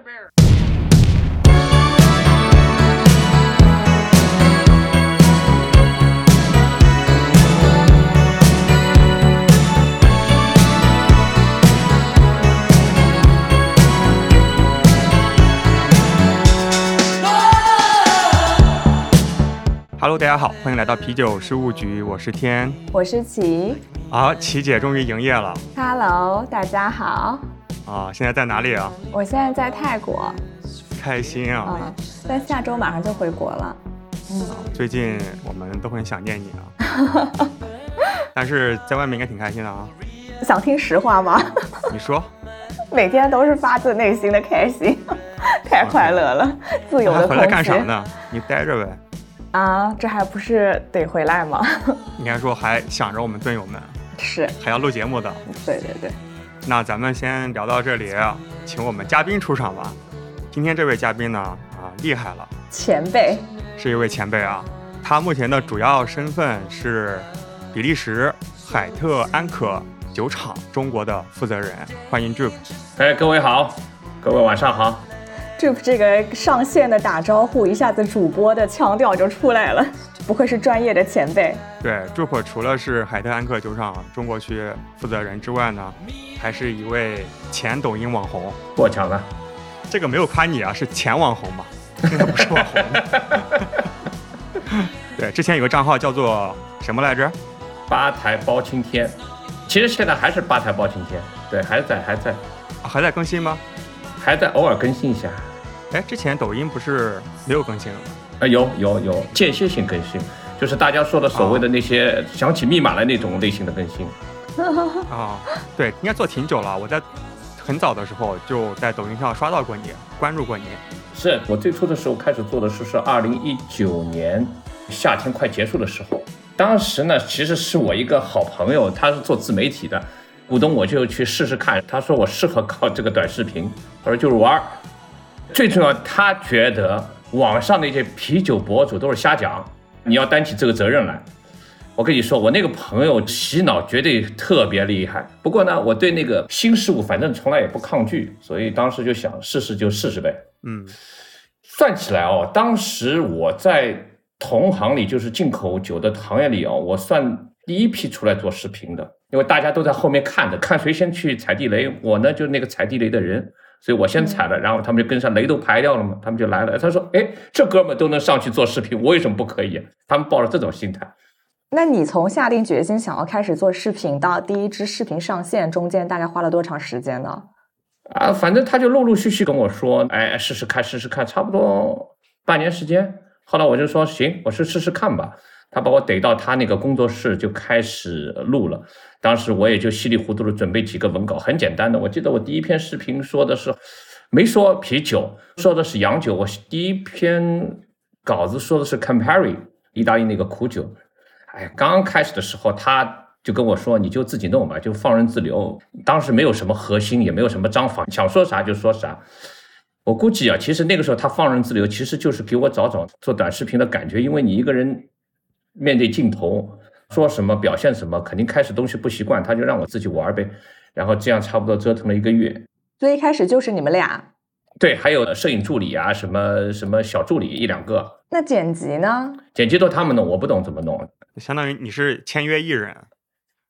Bear. Hello，大家好，欢迎来到啤酒事务局，我是天。我是琪啊，琪姐终于营业了，Hello，大家好。啊，现在在哪里啊？我现在在泰国，开心啊！嗯，但下周马上就回国了。嗯，最近我们都很想念你啊。但是在外面应该挺开心的啊。想听实话吗？你说。每天都是发自内心的开心，太快乐了，自由的回来干啥呢？你待着呗。啊，这还不是得回来吗？应该说还想着我们队友们，是还要录节目的。对对对。那咱们先聊到这里，请我们嘉宾出场吧。今天这位嘉宾呢，啊，厉害了，前辈，是一位前辈啊。他目前的主要身份是比利时海特安可酒厂中国的负责人。欢迎 Jup。哎，各位好，各位晚上好。Jup 这个上线的打招呼，一下子主播的腔调就出来了。不愧是专业的前辈。对，朱普除了是海特安克酒厂中国区负责人之外呢，还是一位前抖音网红。过奖了，这个没有夸你啊，是前网红嘛，现在不是网红。对，之前有个账号叫做什么来着？吧台包青天。其实现在还是吧台包青天，对，还在，还在，还在更新吗？还在偶尔更新一下。哎，之前抖音不是没有更新了吗？啊，有有有间歇性更新，就是大家说的所谓的那些想起密码的那种类型的更新。啊，对，应该做挺久了。我在很早的时候就在抖音上刷到过你，关注过你。是我最初的时候开始做的是是二零一九年夏天快结束的时候，当时呢其实是我一个好朋友，他是做自媒体的，鼓动我就去试试看。他说我适合搞这个短视频，他说就是玩儿。最重要，他觉得。网上那些啤酒博主都是瞎讲，你要担起这个责任来。我跟你说，我那个朋友洗脑绝对特别厉害。不过呢，我对那个新事物反正从来也不抗拒，所以当时就想试试就试试呗。嗯，算起来哦，当时我在同行里，就是进口酒的行业里哦，我算第一批出来做视频的，因为大家都在后面看着，看谁先去踩地雷。我呢，就是那个踩地雷的人。所以我先踩了，然后他们就跟上，雷都排掉了嘛，他们就来了。他说：“哎，这哥们都能上去做视频，我为什么不可以？”他们抱着这种心态。那你从下定决心想要开始做视频到第一支视频上线，中间大概花了多长时间呢？啊，反正他就陆陆续续跟我说：“哎，试试看，试试看，差不多半年时间。”后来我就说：“行，我去试试看吧。”他把我逮到他那个工作室，就开始录了。当时我也就稀里糊涂的准备几个文稿，很简单的。我记得我第一篇视频说的是，没说啤酒，说的是洋酒。我第一篇稿子说的是 Campari，意大利那个苦酒。哎，刚开始的时候他就跟我说，你就自己弄吧，就放任自流。当时没有什么核心，也没有什么章法，想说啥就说啥。我估计啊，其实那个时候他放任自流，其实就是给我找找做短视频的感觉，因为你一个人。面对镜头说什么表现什么，肯定开始东西不习惯，他就让我自己玩呗，然后这样差不多折腾了一个月。所以一开始就是你们俩，对，还有摄影助理啊，什么什么小助理一两个。那剪辑呢？剪辑都他们弄，我不懂怎么弄。相当于你是签约艺人，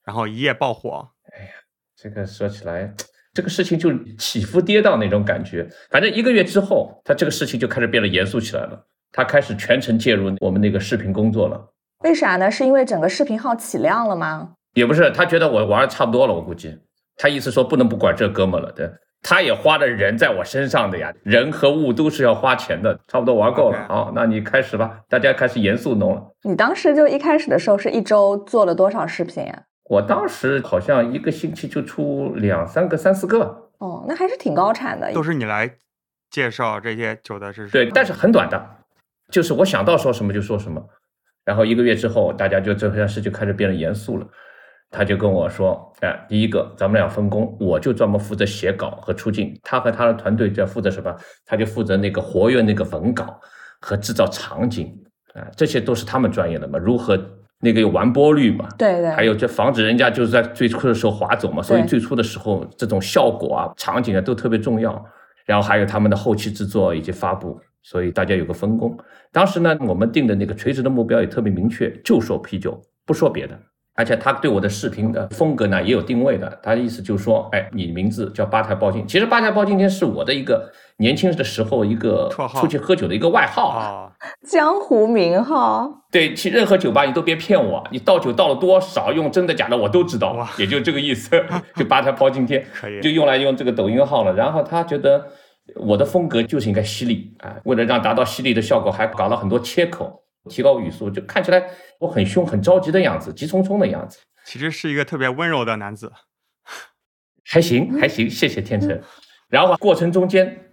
然后一夜爆火。哎呀，这个说起来，这个事情就起伏跌宕那种感觉。反正一个月之后，他这个事情就开始变得严肃起来了，他开始全程介入我们那个视频工作了。为啥呢？是因为整个视频号起量了吗？也不是，他觉得我玩的差不多了，我估计他意思说不能不管这哥们了，对，他也花的人在我身上的呀，人和物都是要花钱的，差不多玩够了，好，那你开始吧，大家开始严肃弄了。你当时就一开始的时候是一周做了多少视频啊？我当时好像一个星期就出两三个、三四个。哦，那还是挺高产的。都是你来介绍这些酒的，是？对，但是很短的，就是我想到说什么就说什么。然后一个月之后，大家就这件事就开始变得严肃了。他就跟我说：“哎，第一个，咱们俩分工，我就专门负责写稿和出镜，他和他的团队就要负责什么？他就负责那个活跃那个文稿和制造场景啊，这些都是他们专业的嘛。如何那个有完播率嘛？对对。还有就防止人家就是在最初的时候划走嘛。所以最初的时候，这种效果啊、场景啊都特别重要。然后还有他们的后期制作以及发布，所以大家有个分工。当时呢，我们定的那个垂直的目标也特别明确，就说啤酒，不说别的。而且他对我的视频的风格呢也有定位的，他的意思就是说，哎，你名字叫八台包今，其实八台包青天是我的一个年轻的时候一个绰号出去喝酒的一个外号啊。哦，江湖名号。对，去任何酒吧你都别骗我，你倒酒倒了多少，用真的假的我都知道哇，也就这个意思，就八台包青天可以就用来用这个抖音号了。然后他觉得我的风格就是应该犀利啊，为了让达到犀利的效果，还搞了很多切口，提高语速，就看起来我很凶、很着急的样子，急匆匆的样子。其实是一个特别温柔的男子。还行，还行，谢谢天成。然后过程中间，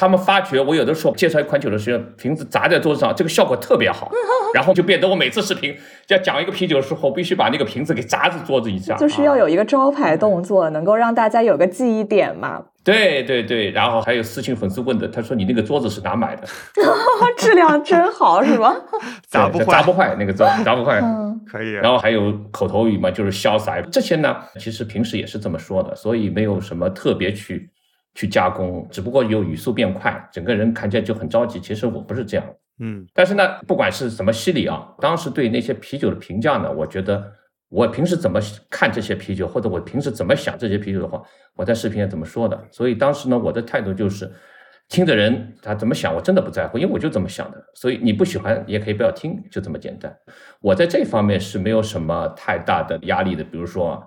他们发觉我有的时候介绍一款酒的时候，瓶子砸在桌子上，这个效果特别好，然后就变得我每次视频要讲一个啤酒的时候，必须把那个瓶子给砸在桌子一下。就是要有一个招牌动作，能够让大家有个记忆点嘛。对对对，然后还有私信粉丝问的，他说你那个桌子是哪买的？质量真好，是吧？砸不坏砸不坏，那个砸砸不坏。嗯，可以。然后还有口头语嘛，就是潇洒。这些呢，其实平时也是这么说的，所以没有什么特别去去加工，只不过有语速变快，整个人看起来就很着急。其实我不是这样，嗯但是呢，不管是什么犀利啊，当时对那些啤酒的评价呢，我觉得我平时怎么看这些啤酒，或者我平时怎么想这些啤酒的话，我在视频也怎么说的。所以当时呢，我的态度就是，听的人他怎么想，我真的不在乎，因为我就这么想的。所以你不喜欢也可以不要听，就这么简单。我在这方面是没有什么太大的压力的，比如说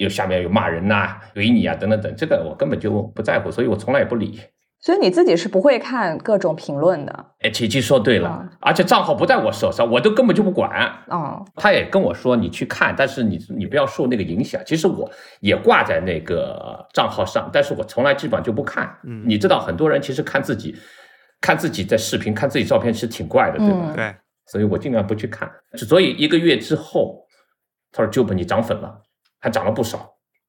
有下面有骂人呐、怼你啊等等等，这个我根本就不在乎，所以我从来也不理。所以你自己是不会看各种评论的。哎，琪琪说对了，啊而且账号不在我手上，我都根本就不管。哦，他也跟我说，你去看，但是你你不要受那个影响。其实我也挂在那个账号上，但是我从来基本上就不看。嗯你知道，很多人其实看自己，看自己在视频、看自己照片，其实挺怪的，对吧？嗯对，所以我尽量不去看。所以一个月之后，他说 Jup 你涨粉了，还涨了不少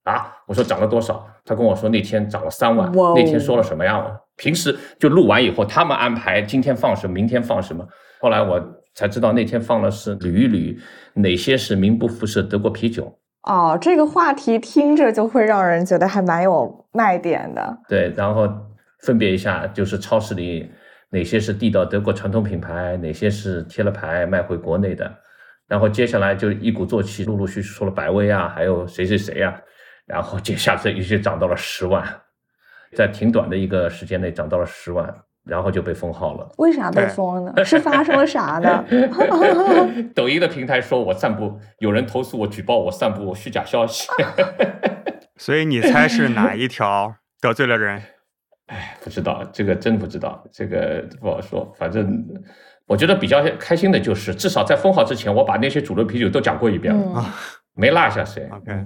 啊！我说涨了多少？他跟我说那天涨了三万。那天说了什么呀？平时就录完以后，他们安排今天放什么，明天放什么。后来我才知道那天放的是捋一捋哪些是名不副实德国啤酒。哦，这个话题听着就会让人觉得还蛮有卖点的。对，然后分别一下，就是超市里哪些是地道德国传统品牌，哪些是贴了牌卖回国内的。然后接下来就一鼓作气，陆陆续续说了百威啊，还有谁谁谁啊，然后接下来一直涨到了十万，在挺短的一个时间内涨到了十万，然后就被封号了。为啥被对封呢？是发生了啥呢？抖音的平台说我散布，有人投诉我举报我散布虚假消息。所以你猜是哪一条得罪了人？哎，不知道这个真不知道，这个不好说。反正我觉得比较开心的就是，至少在封号之前，我把那些主流啤酒都讲过一遍。了，嗯，没落下谁。OK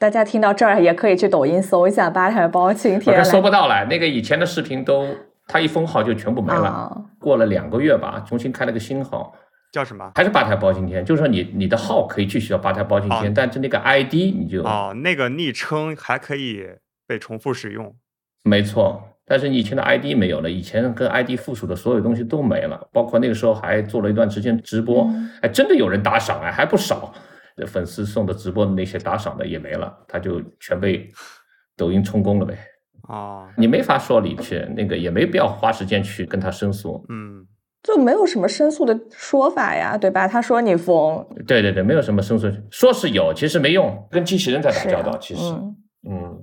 大家听到这儿也可以去抖音搜一下吧台包青天搜不到了，那个以前的视频都，他一封号就全部没了。啊。过了两个月吧，重新开了个新号，叫什么？还是吧台包青天，就是说你你的号可以继续叫吧台包青天，哦但是那个 ID 你就、哦，那个昵称还可以被重复使用。没错，但是你以前的 ID 没有了，以前跟 ID 附属的所有东西都没了，包括那个时候还做了一段时间直播，嗯。哎，真的有人打赏哎，还不少，粉丝送的直播的那些打赏的也没了，他就全被抖音充公了呗。哦，你没法说理去，那个也没必要花时间去跟他申诉。嗯，就没有什么申诉的说法呀，对吧？他说你疯，对对对，没有什么申诉，说是有，其实没用，跟机器人在打交道，其实，嗯。嗯，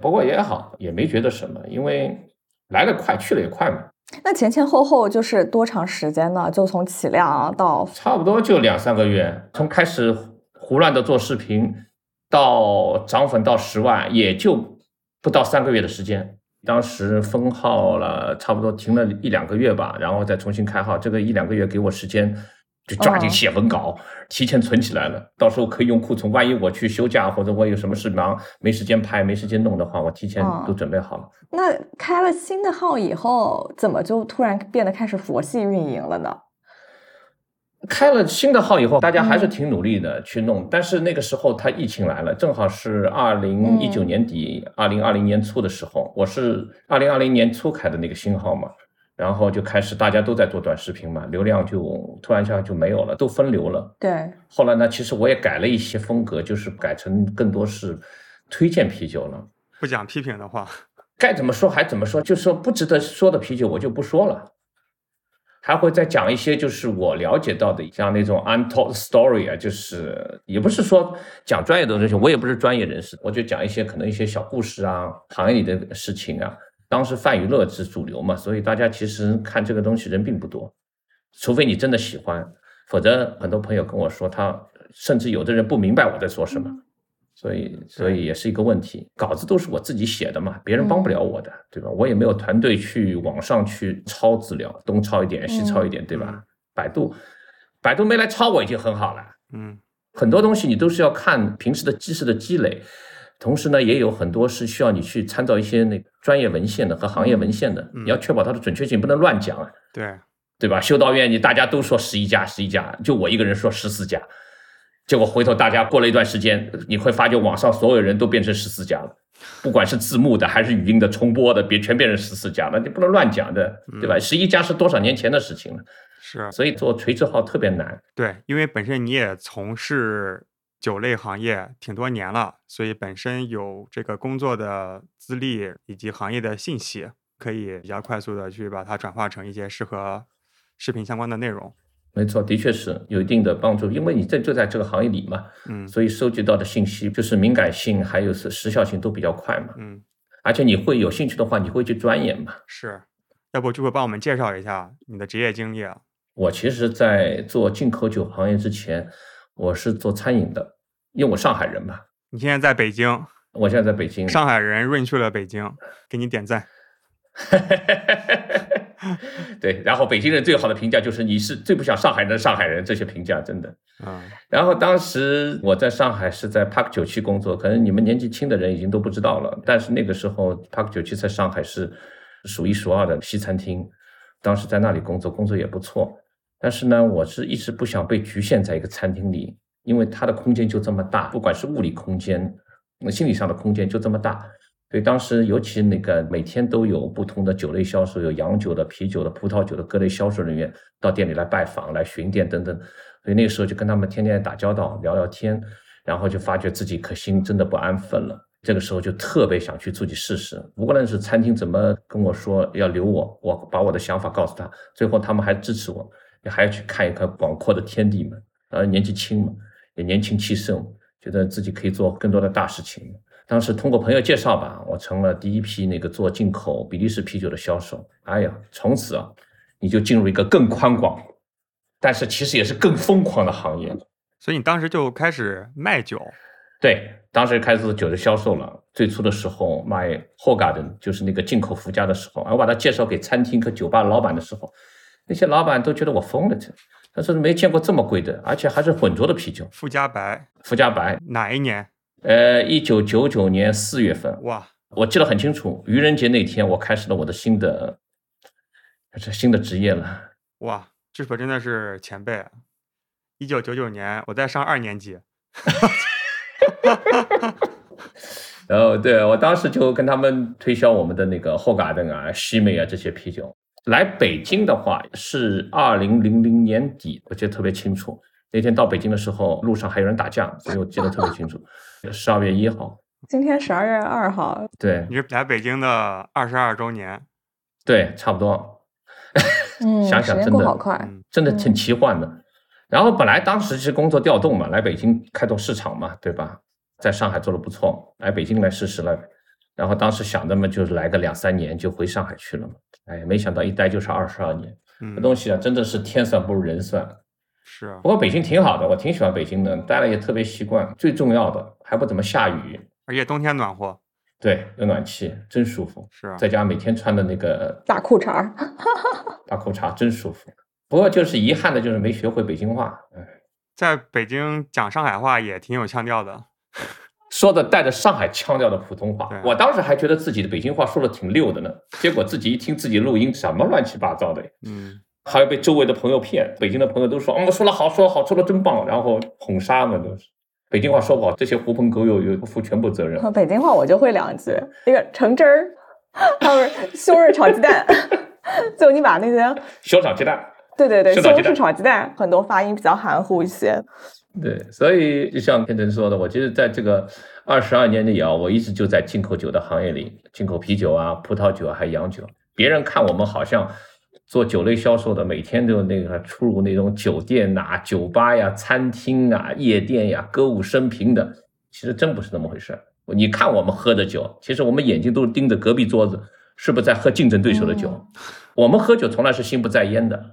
不过也好，也没觉得什么，因为来得快，去了也快嘛。那前前后后就是多长时间呢？就从起量到差不多就两三个月，从开始胡乱的做视频到涨粉到十万，也就不到三个月的时间。当时封号了，差不多停了一两个月吧，然后再重新开号。这个一两个月给我时间，就抓紧哦写文稿，提前存起来了，到时候可以用库存。万一我去休假或者我有什么事忙，没时间拍，没时间弄的话，我提前哦都准备好了。那开了新的号以后，怎么就突然变得开始佛系运营了呢？开了新的号以后，大家还是嗯挺努力的去弄，但是那个时候他疫情来了，正好是二零一九嗯年底、二零二零年初的时候，我是二零二零年初开的那个新号嘛，然后就开始大家都在做短视频嘛，流量就突然一下就没有了，都分流了。对，后来呢，其实我也改了一些风格，就是改成更多是推荐啤酒了。不讲批评的话，该怎么说还怎么说，就说不值得说的啤酒我就不说了。还会再讲一些，就是我了解到的，像那种 untold story 啊，就是也不是说讲专业的东西，我也不是专业人士，我就讲一些可能一些小故事啊，行业里的事情啊。当时泛娱乐是主流嘛，所以大家其实看这个东西人并不多，除非你真的喜欢，否则很多朋友跟我说，他甚至有的人不明白我在说什么。所以，所以也是一个问题。稿子都是我自己写的嘛，别人帮不了我的，对吧？我也没有团队去网上去抄资料，东抄一点，西抄一点，对吧？百度，百度没来抄我已经很好了。嗯，很多东西你都是要看平时的知识的积累，同时呢，也有很多是需要你去参照一些那专业文献的和行业文献的，你要确保它的准确性，不能乱讲啊。对，对吧？修道院你大家都说十一家，十一家，就我一个人说十四家。结果回头大家过了一段时间，你会发觉网上所有人都变成十四家了，不管是字幕的还是语音的重播的，别全变成十四家了，你不能乱讲的，对吧？十一家是多少年前的事情了，是，所以做垂直号特别难。对，因为本身你也从事酒类行业挺多年了，所以本身有这个工作的资历以及行业的信息，可以比较快速的去把它转化成一些适合视频相关的内容。没错，的确是有一定的帮助，因为你在就在这个行业里嘛，嗯，所以收集到的信息就是敏感性还有是时效性都比较快嘛，嗯，而且你会有兴趣的话，你会去钻研嘛。是，要不就会帮我们介绍一下你的职业经历啊？我其实，在做进口酒行业之前，我是做餐饮的，因为我上海人嘛。你现在在北京？我现在在北京。上海人润去了北京，给你点赞。对，然后北京人最好的评价就是你是最不像上海人的上海人，这些评价真的。嗯，然后当时我在上海是在 Park 九七工作，可能你们年纪轻的人已经都不知道了，但是那个时候 Park 九七在上海是数一数二的西餐厅，当时在那里工作，工作也不错。但是呢，我是一直不想被局限在一个餐厅里，因为它的空间就这么大，不管是物理空间，那心理上的空间就这么大。所以当时尤其那个每天都有不同的酒类销售，有洋酒的、啤酒的、葡萄酒的各类销售人员到店里来拜访、来巡店等等。所以那个时候就跟他们天天打交道、聊聊天，然后就发觉自己可心真的不安分了。这个时候就特别想去自己试试。无论是餐厅怎么跟我说要留我，我把我的想法告诉他，最后他们还支持我，也还要去看一看广阔的天地嘛。呃，年纪轻嘛，也年轻气盛，觉得自己可以做更多的大事情。当时通过朋友介绍吧，我成了第一批那个做进口比利时啤酒的销售。哎呀，从此啊，你就进入一个更宽广，但是其实也是更疯狂的行业。所以你当时就开始卖酒？对，当时开始做酒的销售了。最初的时候卖 Hogarden，就是那个进口伏加的时候，我把它介绍给餐厅和酒吧老板的时候，那些老板都觉得我疯了，这他说没见过这么贵的，而且还是混浊的啤酒。富加白，富加白，哪一年？呃，一九九九年四月份，哇，我记得很清楚。愚人节那天，我开始了我的新的，这新的职业了。哇，这可真的是前辈。一九九九年，我在上二年级。然 后，对我当时就跟他们推销我们的那个霍嘎登啊、西美啊这些啤酒。来北京的话是二零零零年底，我记得特别清楚。那天到北京的时候，路上还有人打架，所以我记得特别清楚。十二月一号，今天十二月二号，对，你是来北京的二十二周年，对，差不多。嗯，想想真的好快，真的挺奇幻的。然后本来当时是工作调动嘛，来北京开拓市场嘛，对吧？在上海做的不错，来北京来试试了。然后当时想着嘛，就是来个两三年就回上海去了嘛。哎，没想到一待就是二十二年，这东西啊，真的是天算不如人算。是啊，不过北京挺好的，我挺喜欢北京的，待了也特别习惯。最重要的还不怎么下雨，而且冬天暖和，对，有暖气，真舒服。是啊，在家每天穿的那个大裤衩大裤衩真舒服。不过就是遗憾的就是没学会北京话。在北京讲上海话也挺有腔调的，说的带着上海腔调的普通话。我当时还觉得自己的北京话说的挺溜的呢，结果自己一听自己录音，什么乱七八糟的。嗯。还要被周围的朋友骗，北京的朋友都说，嗯，说的好，说的好，说的真棒，然后捧杀嘛都是。北京话说不好，这些狐朋狗友有负全部责任。北京话我就会两句，那个橙汁儿，还有西红柿炒鸡蛋。就你把那些西红柿炒鸡蛋，对对对，西红柿炒鸡蛋，很多发音比较含糊一些。对，所以就像天成说的，我其实在这个二十二年里啊，我一直就在进口酒的行业里，进口啤酒啊、葡萄酒啊，还有洋酒。别人看我们好像做酒类销售的，每天都有那个出入那种酒店呐、酒吧呀、餐厅啊、夜店呀、歌舞升平的，其实真不是那么回事。你看我们喝的酒，其实我们眼睛都是盯着隔壁桌子，是不是在喝竞争对手的酒？嗯我们喝酒从来是心不在焉的，是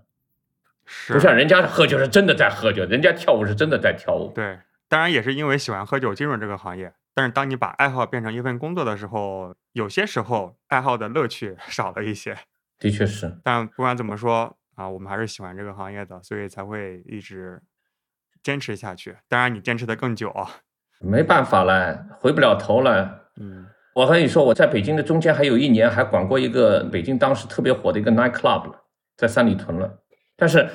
不像人家喝酒是真的在喝酒，人家跳舞是真的在跳舞。对，当然也是因为喜欢喝酒进入这个行业。但是当你把爱好变成一份工作的时候，有些时候爱好的乐趣 少了一些。的确是，但不管怎么说啊，我们还是喜欢这个行业的，所以才会一直坚持下去。当然，你坚持的更久啊。没办法了，回不了头了。嗯我和你说，我在北京的中间还有一年还管过一个北京当时特别火的一个 night club 了，在三里屯了。但是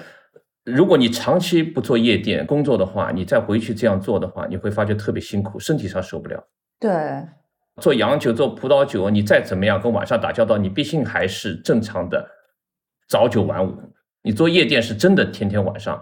如果你长期不做夜店工作的话，你再回去这样做的话，你会发觉特别辛苦，身体上受不了。对，做洋酒、做葡萄酒，你再怎么样跟晚上打交道，你毕竟还是正常的早九晚五。你做夜店是真的天天晚上，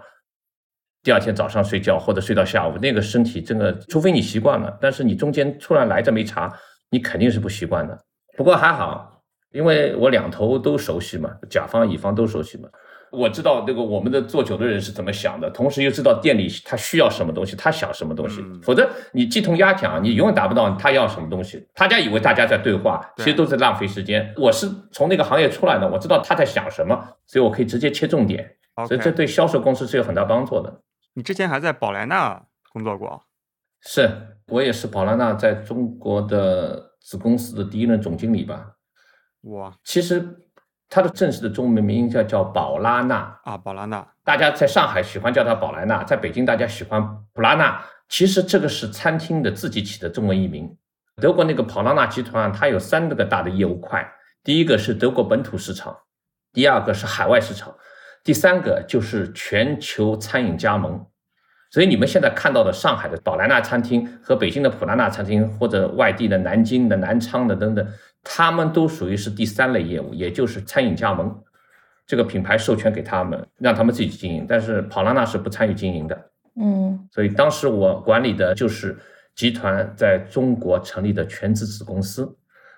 第二天早上睡觉或者睡到下午，那个身体真的，除非你习惯了，但是你中间突然来这么一茬，你肯定是不习惯的。不过还好，因为我两头都熟悉嘛，甲方乙方都熟悉嘛。我知道那个我们的做酒的人是怎么想的，同时又知道店里他需要什么东西，他想什么东西。嗯否则你鸡同鸭讲，你永远达不到他要什么东西。大家以为大家在对话，其实都在浪费时间。我是从那个行业出来的，我知道他在想什么，所以我可以直接切重点。所以这。对销售公司是有很大帮助的。你之前还在宝莱纳工作过，是我也是宝莱纳在中国的子公司的第一任总经理吧。哇其实它的正式的中文名叫叫宝拉纳，啊，宝拉纳，大家在上海喜欢叫它宝莱纳，在北京大家喜欢普拉纳。其实这个是餐厅的自己起的中文译名。德国那个宝拉纳集团，它有三个大的业务块，第一个是德国本土市场，第二个是海外市场，第三个就是全球餐饮加盟。所以你们现在看到的上海的宝莱纳餐厅和北京的普拉纳餐厅，或者外地的南京的、南昌的等等，他们都属于是第三类业务，也就是餐饮加盟。这个品牌授权给他们，让他们自己经营，但是跑拉那是不参与经营的。嗯所以当时我管理的就是集团在中国成立的全资子公司，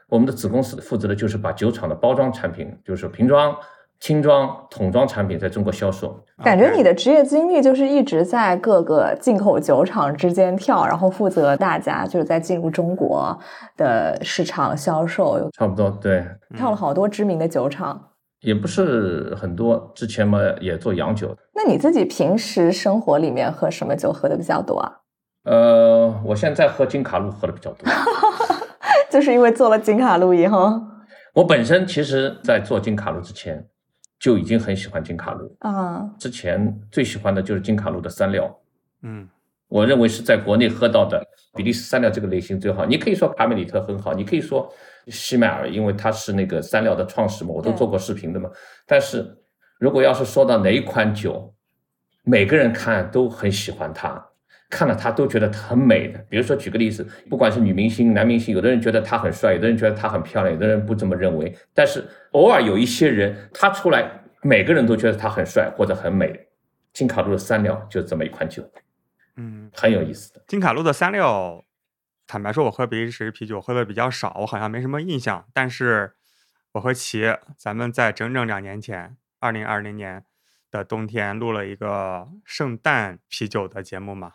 我们的子公司负责的就是把酒厂的包装产品，就是瓶装、轻装、桶装产品在中国销售。感觉你的职业经历就是一直在各个进口酒厂之间跳，然后负责大家就是在进入中国的市场销售，差不多，对，跳了好多知名的酒厂。也不是很多。之前嘛也做洋酒，那你自己平时生活里面喝什么酒喝的比较多啊？呃，我现在喝金卡路喝的比较多。就是因为做了金卡路以后我本身其实在做金卡路之前就已经很喜欢金卡路，啊，之前最喜欢的就是金卡路的三料。嗯我认为是在国内喝到的比利时三料这个类型最好。你可以说卡梅里特很好，你可以说西麦尔，因为他是那个三料的创始嘛，我都做过视频的嘛。但是如果要是说到哪一款酒，每个人看都很喜欢它，看了他都觉得很美的。比如说举个例子，不管是女明星、男明星，有的人觉得他很帅，有的人觉得他很漂亮，有的人不这么认为。但是偶尔有一些人，他出来，每个人都觉得他很帅或者很美。金卡路的三料就是这么一款酒。嗯，很有意思的。金卡路的三料，坦白说，我喝比利时啤酒喝的比较少，我好像没什么印象。但是我和齐，咱们在整整两年前，二零二零年的冬天录了一个圣诞啤酒的节目嘛。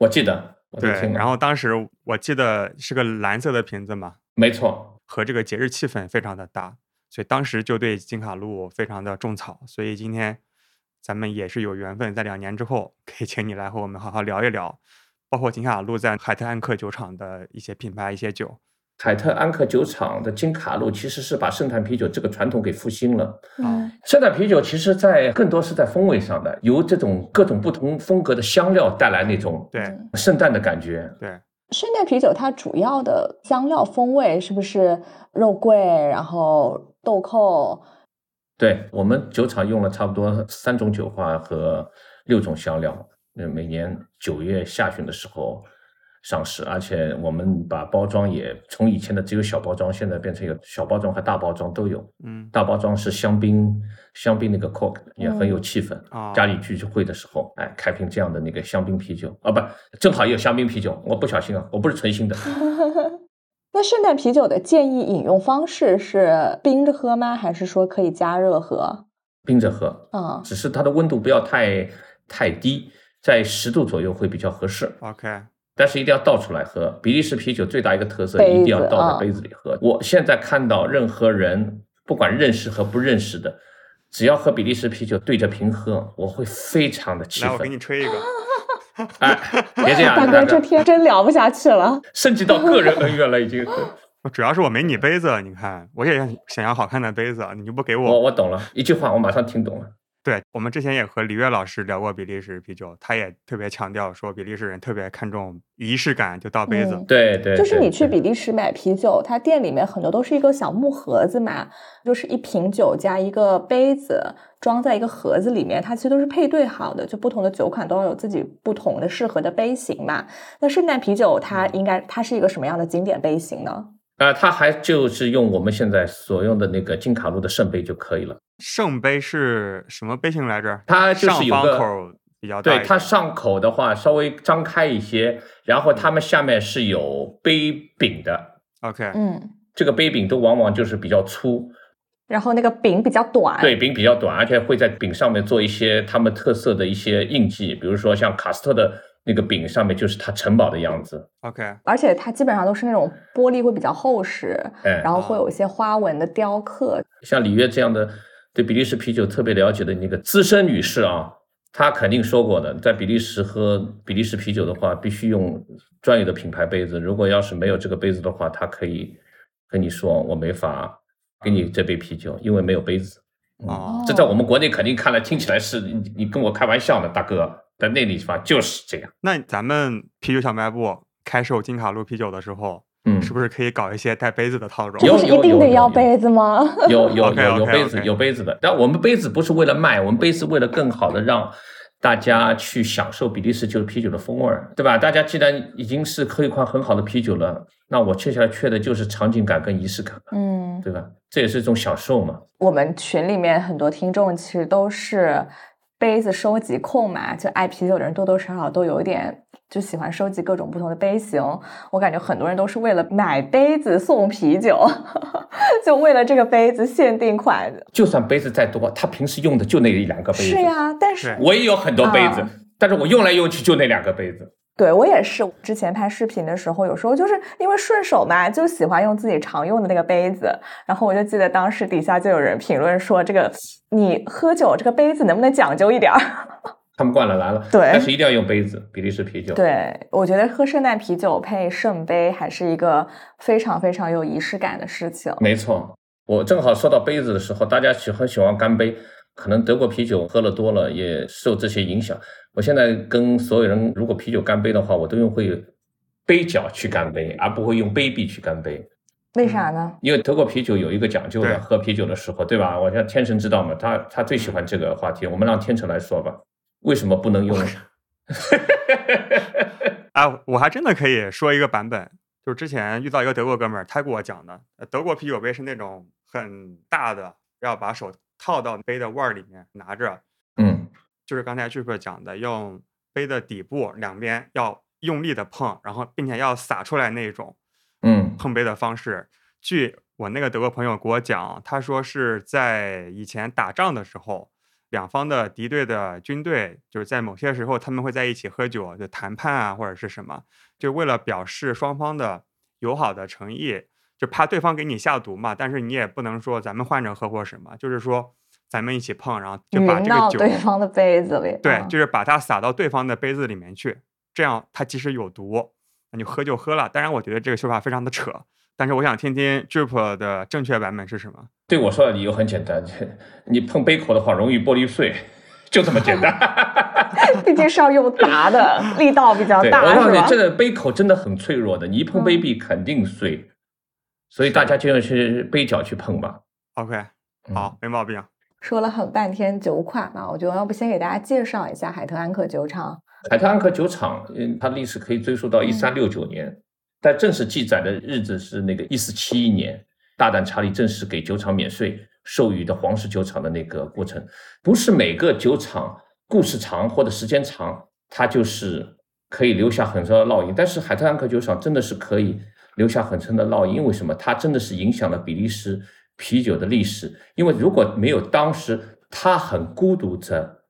我记得，我对，然后当时我记得是个蓝色的瓶子嘛，没错，和这个节日气氛非常的搭，所以当时就对金卡路非常的种草。所以今天咱们也是有缘分，在两年之后可以请你来和我们好好聊一聊，包括金卡路在海特安克酒厂的一些品牌、一些酒。海特安克酒厂的金卡路其实是把圣诞啤酒这个传统给复兴了。嗯圣诞啤酒其实在更多是在风味上的，由这种各种不同风格的香料带来那种对嗯圣诞的感觉。对，圣诞啤酒它主要的香料风味是不是肉桂，然后豆蔻？对我们酒厂用了差不多三种酒花和六种香料。那每年九月下旬的时候，上市，而且我们把包装也从以前的只有小包装，现在变成有小包装和大包装都有。嗯，大包装是香槟，香槟那个 cork 也很有气氛。哦家里聚会的时候，哎，开瓶这样的那个香槟啤酒啊，不，正好也有香槟啤酒。我不小心啊，我不是存心的。那圣诞啤酒的建议饮用方式是冰着喝吗？还是说可以加热喝？冰着喝，嗯，只是它的温度不要太太低，在十度左右会比较合适。OK，但是一定要倒出来喝。比利时啤酒最大一个特色，一定要倒啊在杯子里喝。我现在看到任何人，不管认识和不认识的，只要喝比利时啤酒对着瓶喝，我会非常的气愤来，我给。你吹一个。哎，别这样，大哥大哥，这天真聊不下去了。升级到个人恩怨了，已经。主要是我没你杯子，你看，我也想要好看的杯子，你就不给我我。我懂了，一句话我马上听懂了。对我们之前也和李悦老师聊过比利时啤酒，他也特别强调说，比利时人特别看重仪式感，就倒杯子。嗯对对，就是你去比利时买啤酒，它店里面很多都是一个小木盒子嘛，就是一瓶酒加一个杯子装在一个盒子里面，它其实都是配对好的，就不同的酒款都要有自己不同的适合的杯型嘛。那圣诞啤酒它应该它是一个什么样的经典杯型呢？啊，它还就是用我们现在所用的那个金卡路的圣杯就可以了。圣杯是什么杯型来着？它就是上方有个口比较大对，它上口的话稍微张开一些，然后它们下面是有杯柄的，OK，嗯，这个杯柄都往往就是比较粗，然后那个柄比较短，对，柄比较短，而且会在柄上面做一些他们特色的一些印记，比如说像卡斯特的那个柄上面就是它城堡的样子，OK，而且它基本上都是那种玻璃会比较厚实，哎，然后会有一些花纹的雕刻。像里约这样的对比利时啤酒特别了解的那个资深女士啊，她肯定说过的，在比利时喝比利时啤酒的话，必须用专业的品牌杯子。如果要是没有这个杯子的话，她可以跟你说我没法给你这杯啤酒，因为没有杯子。哦这在我们国内肯定看来听起来是你你跟我开玩笑呢，大哥。在那地方就是这样，那咱们啤酒小卖部开售金卡路啤酒的时候，嗯，是不是可以搞一些带杯子的套装？有一定得要杯子吗？有有有有杯子有杯子的，但我们杯子不是为了卖，我们杯子为了更好的让大家去享受比利时酒啤酒的风味儿，对吧？大家既然已经是喝一款很好的啤酒了，那我接下来缺的就是场景感跟仪式感嘛，嗯，对吧？这也是一种享受嘛。我们群里面很多听众其实都是杯子收集控嘛，就爱啤酒的人多多少少都有一点就喜欢收集各种不同的杯型。我感觉很多人都是为了买杯子送啤酒，就为了这个杯子限定款。就算杯子再多，他平时用的就那一两个杯子。是呀，但是我也有很多杯子，啊但是我用来用去就那两个杯子。对我也是，之前拍视频的时候，有时候就是因为顺手嘛，就喜欢用自己常用的那个杯子。然后我就记得当时底下就有人评论说：“这个你喝酒这个杯子能不能讲究一点儿？”他们惯了来了，对但是一定要用杯子，比利时啤酒。对，我觉得喝圣诞啤酒配圣杯还是一个非常非常有仪式感的事情。没错，我正好说到杯子的时候，大家喜很喜欢干杯，可能德国啤酒喝了多了也受这些影响。我现在跟所有人，如果啤酒干杯的话，我都用会杯角去干杯，而不会用杯壁去干杯。为啥呢？因为德国啤酒有一个讲究的，喝啤酒的时候，对吧？我像天成知道嘛，他他最喜欢这个话题，我们让天成来说吧，为什么不能用？啊，我还真的可以说一个版本，就是之前遇到一个德国哥们儿，他给我讲的，呃德国啤酒杯是那种很大的，要把手套到杯的腕儿里面拿着，嗯就是刚才 j u 讲的，用杯的底部两边要用力的碰，然后并且要洒出来那种嗯碰杯的方式。据我那个德国朋友给我讲，他说是在以前打仗的时候，两方的敌对的军队，就是在某些时候他们会在一起喝酒，就谈判啊或者是什么，就为了表示双方的友好的诚意，就怕对方给你下毒嘛，但是你也不能说咱们换着喝或什么，就是说咱们一起碰，然后就把这个酒对方的杯子里。对，嗯就是把它洒到对方的杯子里面去，这样它即使有毒，那你喝就喝了。当然，我觉得这个说法非常的扯，但是我想听听 Drip 的正确版本是什么。对我说的理由很简单，你碰杯口的话容易玻璃碎，就这么简单。毕竟是要用砸的，力道比较大，我大，告诉你，这个杯口真的很脆弱的，你一碰杯壁肯定碎，所以大家就用去杯角去碰吧。OK，嗯好，没毛病。说了很半天酒款嘛，我觉得要不先给大家介绍一下海特安克酒厂海特安克酒厂，嗯，它历史可以追溯到一三六九年，但正式记载的日子是那个一四七一年，大胆查理正式给酒厂免税授予的皇室酒厂的那个过程。不是每个酒厂故事长或者时间长，它就是可以留下很深的烙印。但是海特安克酒厂真的是可以留下很深的烙印，为什么？它真的是影响了比利时啤酒的历史。因为如果没有当时他很孤独的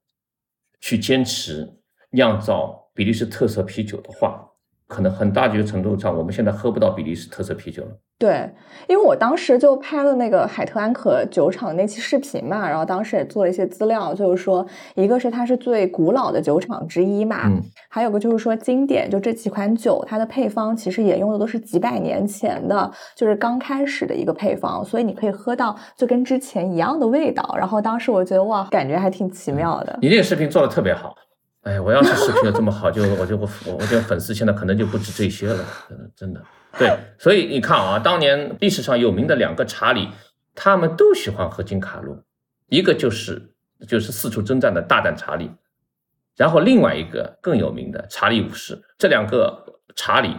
去坚持。酿造比利时特色啤酒的话，可能很大一个程度上，我们现在喝不到比利时特色啤酒了。对，因为我当时就拍了那个海特安可酒厂那期视频嘛，然后当时也做了一些资料，就是说，一个是它是最古老的酒厂之一嘛，嗯，还有个就是说经典，就这几款酒，它的配方其实也用的都是几百年前的，就是刚开始的一个配方，所以你可以喝到就跟之前一样的味道。然后当时我觉得哇，感觉还挺奇妙的。你那个视频做的特别好。哎，我要是视频有这么好，就我就我我觉得粉丝现在可能就不止这些了，真的真的。对，所以你看啊，当年历史上有名的两个查理，他们都喜欢喝金卡路，一个就是就是四处征战的大胆查理，然后另外一个更有名的查理五世，这两个查理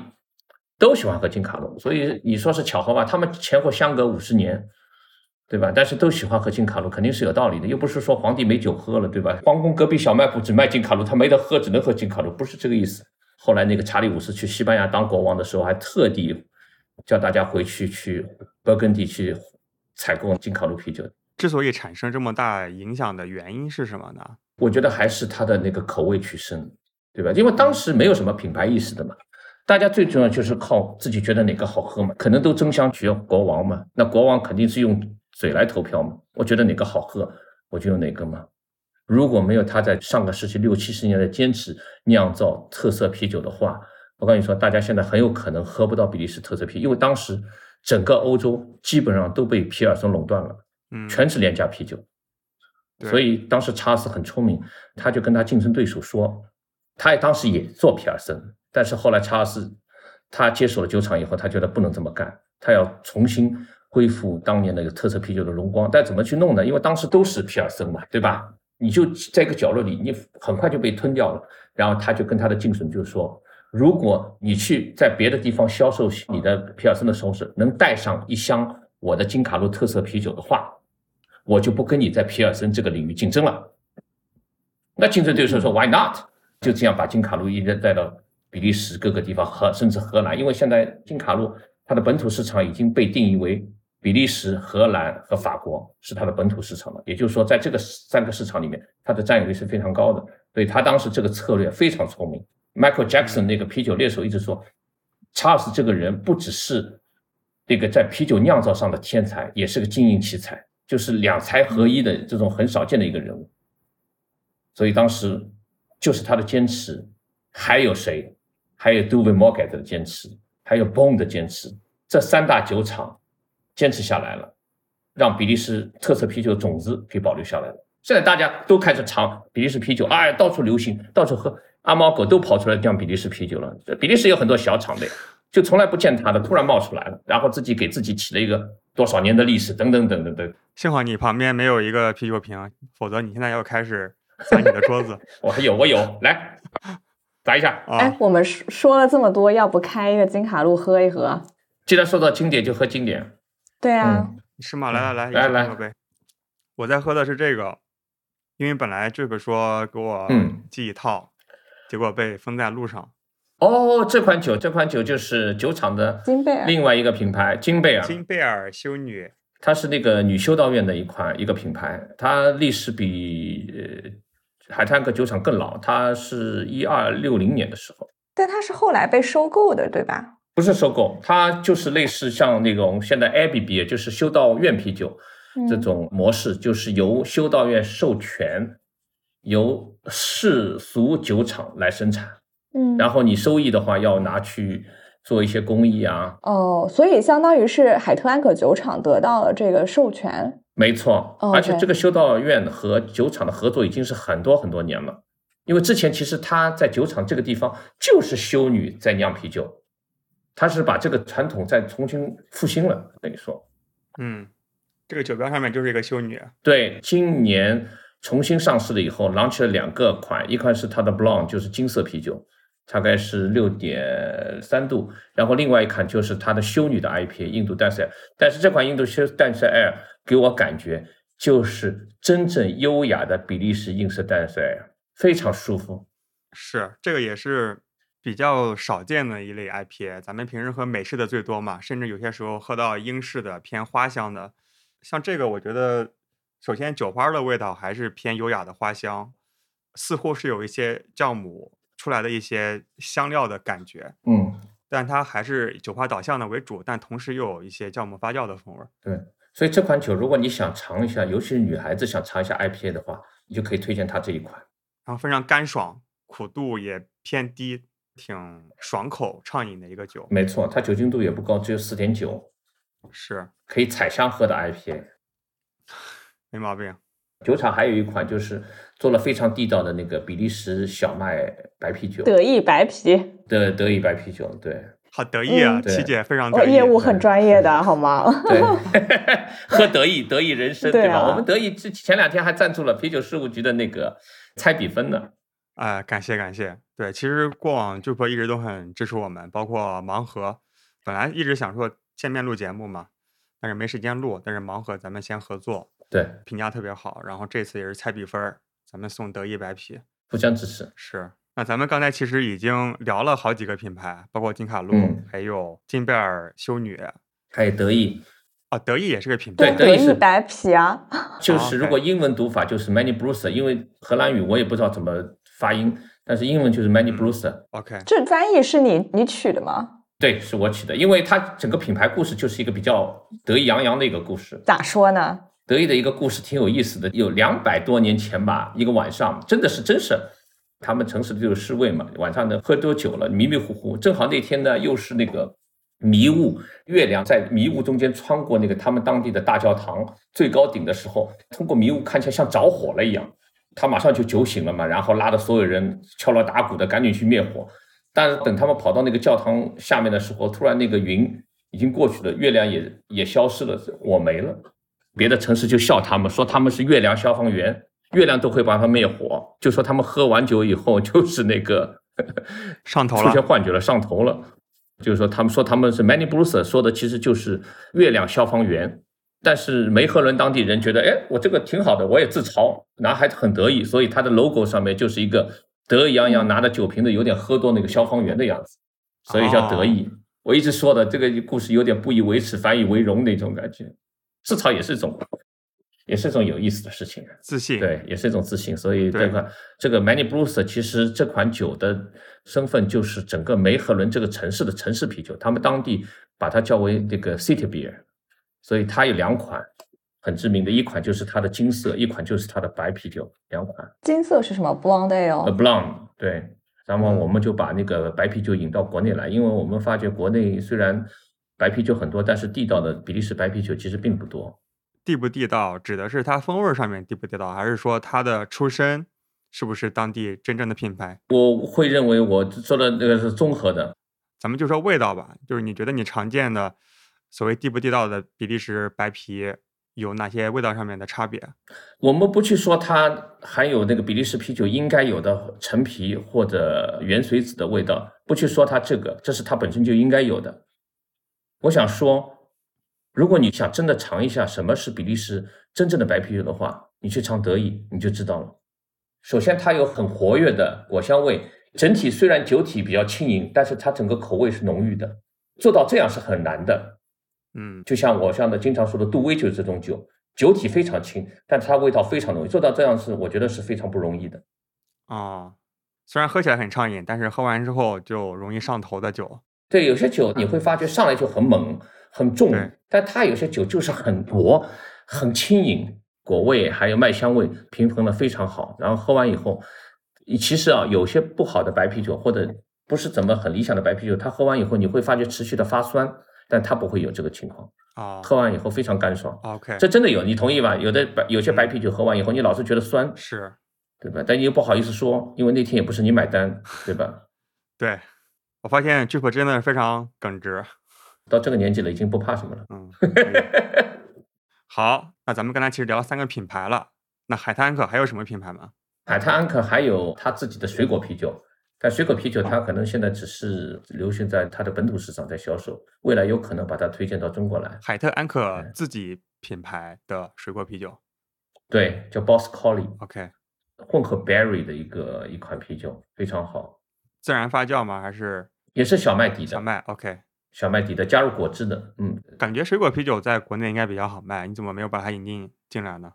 都喜欢喝金卡路，所以你说是巧合吧？他们前后相隔五十年。对吧？但是都喜欢喝金卡路，肯定是有道理的。又不是说皇帝没酒喝了，对吧？皇宫隔壁小卖部只卖金卡路，他没得喝，只能喝金卡路，不是这个意思。后来那个查理五世去西班牙当国王的时候，还特地叫大家回去去勃艮第去采购金卡路啤酒。之所以产生这么大影响的原因是什么呢？我觉得还是他的那个口味取胜，对吧？因为当时没有什么品牌意识的嘛，大家最重要就是靠自己觉得哪个好喝嘛，可能都争相取国王嘛，那国王肯定是用。嘴来投票嘛？我觉得哪个好喝，我就用哪个嘛。如果没有他在上个世纪六七十年代坚持酿造特色啤酒的话，我跟你说，大家现在很有可能喝不到比利时特色啤，因为当时整个欧洲基本上都被皮尔森垄断了，嗯，全是廉价啤酒。所以当时查尔斯很聪明，他就跟他竞争对手说，他也当时也做皮尔森，但是后来查尔斯他接手了酒厂以后，他觉得不能这么干，他要重新。恢复当年那个特色啤酒的荣光，但怎么去弄呢？因为当时都是皮尔森嘛，对吧？你就在一个角落里，你很快就被吞掉了。然后他就跟他的竞争就是说，如果你去在别的地方销售你的皮尔森的时候是能带上一箱我的金卡路特色啤酒的话，我就不跟你在皮尔森这个领域竞争了。那竞争对手说 Why not？就这样把金卡路一直带到比利时各个地方，和甚至荷兰，因为现在金卡路它的本土市场已经被定义为。比利时、荷兰和法国是它的本土市场了，也就是说，在这个三个市场里面，它的占有率是非常高的。所以，他当时这个策略非常聪明。Michael Jackson 那个啤酒猎手一直说，查尔斯这个人不只是那个在啤酒酿造上的天才，也是个经营奇才，就是两才合一的这种很少见的一个人物。所以，当时就是他的坚持，还有谁？还有 d u v e m o r g a t 的坚持，还有 Bond 的坚持，这三大酒厂。坚持下来了，让比利时特色啤酒的种子给保留下来了。现在大家都开始尝比利时啤酒，哎，到处流行，到处喝，阿猫狗都跑出来酿比利时啤酒了。比利时有很多小厂的，就从来不见他的，突然冒出来了，然后自己给自己起了一个多少年的历史，等等等等等。幸好你旁边没有一个啤酒瓶，否则你现在要开始砸你的桌子。我有，我有，来砸一下。哎，我们说说了这么多，要不开一个金卡路喝一喝？既然说到经典，就喝经典。对啊，是吗？来来来，来来，杯。我在喝的是这个，因为本来这个说给我寄一套，结果被封在路上。哦，这款酒，这款酒就是酒厂的金贝尔另外一个品牌金贝尔。金贝尔修女，它是那个女修道院的一款一个品牌，它历史比呃海滩克酒厂更老，它是一二六零年的时候。但它是后来被收购的，对吧？不是收购，它就是类似像那种现在 ABB，就是修道院啤酒这种模式，就是由修道院授权，由世俗酒厂来生产，嗯，然后你收益的话要拿去做一些公益啊。哦，所以相当于是海特安可酒厂得到了这个授权。没错，而且这个修道院和酒厂的合作已经是很多很多年了，因为之前其实他在酒厂这个地方就是修女在酿啤酒。他是把这个传统再重新复兴了，等于说，嗯，这个酒标上面就是一个修女。对，今年重新上市了以后，launch 了两个款，一款是它的 Blonde，就是金色啤酒，大概是六点三度，然后另外一款就是它的修女的 IPA 印度淡色但是这款印度修淡色 Air 给我感觉就是真正优雅的比利时印色淡色 Air，非常舒服。是这个也是比较少见的一类 IPA，咱们平时喝美式的最多嘛，甚至有些时候喝到英式的偏花香的，像这个我觉得，首先酒花的味道还是偏优雅的花香，似乎是有一些酵母出来的一些香料的感觉，嗯，但它还是酒花导向的为主，但同时又有一些酵母发酵的风味儿。对，所以这款酒如果你想尝一下，尤其是女孩子想尝一下 IPA 的话，你就可以推荐它这一款。然后非常干爽，苦度也偏低，挺爽口畅饮的一个酒。没错，它酒精度也不高，只有四点九，是，可以采香喝的 IPA。没毛病。酒厂还有一款就是做了非常地道的那个比利时小麦白啤酒德意白啤，的德意白啤酒，对好得意啊，嗯七对姐非常得意。我业务很专业的好吗？对，喝得意得意人生对对吧？啊我们得意之前两天还赞助了啤酒事务局的那个猜比分呢。哎，感谢感谢。对，其实过往巨婆一直都很支持我们，包括盲盒，本来一直想说见面录节目嘛，但是没时间录。但是盲盒咱们先合作，对，评价特别好。然后这次也是猜比分儿，咱们送得意白啤。互相支持。是，那咱们刚才其实已经聊了好几个品牌，包括金卡路，嗯还有金贝尔修女还有得意，啊，得意也是个品牌。德对德意是白皮啊，就是如果英文读法就是 Many Bruce，因为荷兰语我也不知道怎么发音，但是英文就是 Many 嗯 Bruce。OK，这翻译是你你取的吗？对，是我取的，因为它整个品牌故事就是一个比较得意洋洋的一个故事。咋说呢？得意的一个故事挺有意思的，有两百多年前吧，一个晚上，真的是真是。他们城市的就是侍卫嘛，晚上呢喝多酒了，迷迷糊糊，正好那天呢又是那个迷雾，月亮在迷雾中间穿过那个他们当地的大教堂最高顶的时候，通过迷雾看起来像着火了一样，他马上就酒醒了嘛，然后拉着所有人敲锣打鼓的赶紧去灭火。但是等他们跑到那个教堂下面的时候，突然那个云已经过去了，月亮也也消失了，火没了。别的城市就笑他们，说他们是月亮消防员，月亮都会帮他灭火，就说他们喝完酒以后就是那个 上头了出现。幻觉了，上头了。就是说他们说他们是 Many Bruce，说的其实就是月亮消防员。但是梅赫伦当地人觉得，哎，我这个挺好的，我也自嘲，男孩子很得意，所以他的 logo 上面就是一个得意洋洋拿着酒瓶子，有点喝多那个消防员的样子，所以叫得意。我一直说的这个故事有点不以为耻反以为荣那种感觉，自嘲也是一种，也是一种有意思的事情。自信，对，也是一种自信。所以这款这个 Many Bruce 其实这款酒的身份就是整个梅赫伦这个城市的城市啤酒，他们当地把它叫为这个 City Beer，所以它有两款很知名的，一款就是它的金色，一款就是它的白啤酒，两款。金色是什么？Blonde 呃 Ale。，Blonde 对，然后嗯我们就把那个白啤酒引到国内来，因为我们发觉国内虽然白啤酒很多，但是地道的比利时白啤酒其实并不多。地不地道，指的是它风味上面地不地道，还是说它的出身是不是当地真正的品牌？我会认为我说的那个是综合的，咱们就说味道吧，就是你觉得你常见的所谓地不地道的比利时白啤有哪些味道上面的差别？我们不去说它含有那个比利时啤酒应该有的陈皮或者原水子的味道，不去说它这个，这是它本身就应该有的。我想说，如果你想真的尝一下什么是比利时真正的白啤酒的话，你去尝德意你就知道了。首先，它有很活跃的果香味，整体虽然酒体比较轻盈，但是它整个口味是浓郁的。做到这样是很难的。嗯，就像我像的经常说的杜威就是这种酒，酒体非常轻，但它味道非常浓郁，做到这样是我觉得是非常不容易的。哦，虽然喝起来很畅饮，但是喝完之后就容易上头的酒。对，有些酒你会发觉上来就很猛、很重，但它有些酒就是很薄、很轻盈，果味还有麦香味平衡的非常好。然后喝完以后，其实啊，有些不好的白啤酒或者不是怎么很理想的白啤酒，它喝完以后你会发觉持续的发酸，但它不会有这个情况，啊喝完以后非常干爽。，OK，这真的有，你同意吧？有的白有些白啤酒喝完以后，你老是觉得酸，是对吧？但你又不好意思说，因为那天也不是你买单，对吧？对。我发现 Jup 真的是非常耿直，到这个年纪了，已经不怕什么了。嗯，好，那咱们刚才其实聊了三个品牌了，那海滩安可还有什么品牌吗？海滩安可还有他自己的水果啤酒，但水果啤酒它可能现在只是流行在它的本土市场在销售，未来有可能把它推荐到中国来。海特安可自己品牌的水果啤酒，对，叫 Boss Collie，OK，混合 berry 的一个一款啤酒，非常好，自然发酵吗？还是也是小麦底的，小麦？OK，小麦底的，加入果汁的，嗯，感觉水果啤酒在国内应该比较好卖，你怎么没有把它引进进来呢？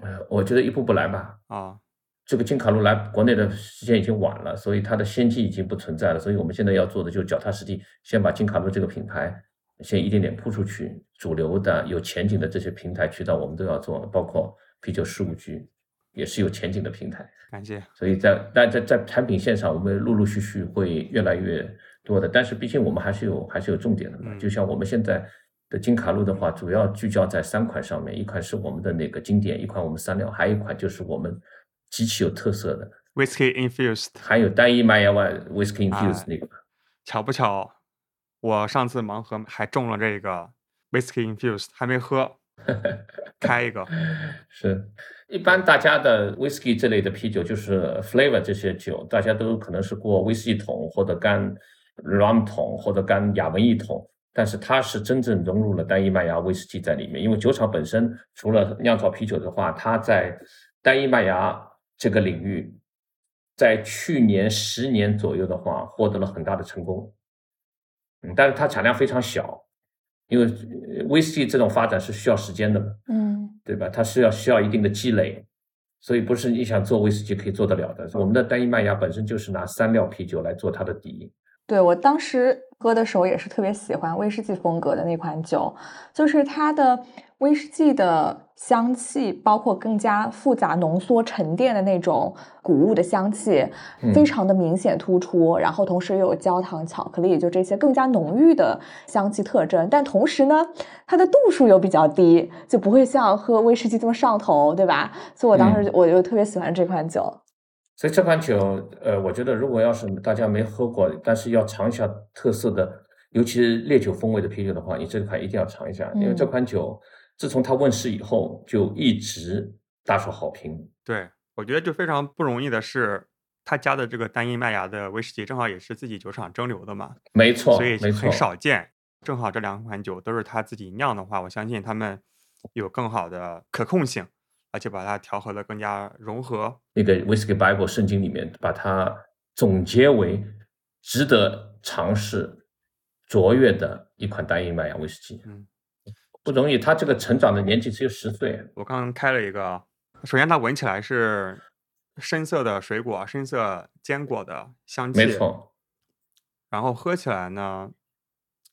呃，我觉得一步步来吧。啊，这个金卡路来国内的时间已经晚了，所以它的先机已经不存在了。所以我们现在要做的就是脚踏实地，先把金卡路这个品牌先一点点铺出去，主流的有前景的这些平台渠道我们都要做，包括啤酒事务局也是有前景的平台。感谢。所以在但在在产品线上，我们陆陆续续会越来越多的。但是毕竟我们还是有还是有重点的嘛。嗯就像我们现在的金卡路的话，主要聚焦在三款上面，一款是我们的那个经典，一款我们三料，还有一款就是我们极其有特色的，Whisky infused，还有单一麦芽味 whisky 哎 infused 那个。巧不巧，我上次盲盒还中了这个 Whisky infused，还没喝，开一个。是，一般大家的 whisky 这类的啤酒，就是 flavor 这些酒，大家都可能是过威士忌桶或者干 rum 桶或者干雅文一桶，但是它是真正融入了单一麦芽威士忌在里面。因为酒厂本身除了酿造啤酒的话，它在单一麦芽这个领域，在去年十年左右的话，获得了很大的成功。嗯，但是它产量非常小，因为呃威士忌这种发展是需要时间的嘛。嗯对吧？它是要需要一定的积累，所以不是你想做威士忌可以做得了的。我们的单一麦芽本身就是拿三料啤酒来做它的底，对我当时喝的时候也是特别喜欢威士忌风格的那款酒，就是它的威士忌的香气，包括更加复杂浓缩沉淀的那种谷物的香气，嗯非常的明显突出。然后同时又有焦糖、巧克力，就这些更加浓郁的香气特征。但同时呢，它的度数又比较低，就不会像喝威士忌这么上头，对吧？所以我当时嗯我就特别喜欢这款酒。所以这款酒，呃，我觉得如果要是大家没喝过，但是要尝一下特色的，尤其是烈酒风味的啤酒的话，你这款一定要尝一下，因为这嗯款酒自从它问世以后，就一直大受好评。对，我觉得就非常不容易的是，他家的这个单一麦芽的威士忌正好也是自己酒厂蒸馏的嘛，没错，所以很，少见。正好这两款酒都是他自己酿的话，我相信他们有更好的可控性，而且把它调和的更加融合。那个 Whisky Bible 圣经里面把它总结为值得尝试、卓越的一款单一麦芽威士忌。嗯，不容易，它这个成长的年纪只有十岁。我刚刚开了一个，首先它闻起来是深色的水果、深色坚果的香气，没错，然后喝起来呢，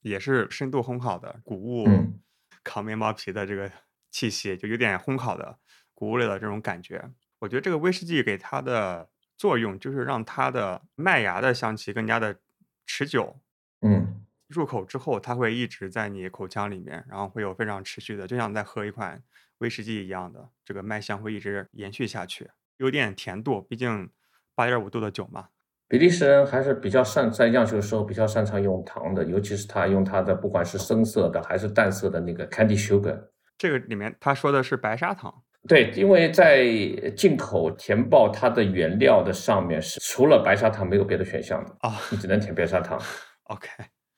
也是深度烘烤的谷物嗯烤面包皮的这个气息，就有点烘烤的谷物类的这种感觉。我觉得这个威士忌给它的作用就是让它的麦芽的香气更加的持久，嗯，入口之后它会一直在你口腔里面，然后会有非常持续的，就像在喝一款威士忌一样的，这个麦香会一直延续下去，有点甜度，毕竟八点五度的酒嘛。比利时人还是比较擅在酿酒的时候比较擅长用糖的，尤其是他用他的不管是深色的还是淡色的那个 candy sugar。这个里面他说的是白砂糖，对，因为在进口填报它的原料的上面是除了白砂糖没有别的选项的，啊你只能填白砂糖，，OK，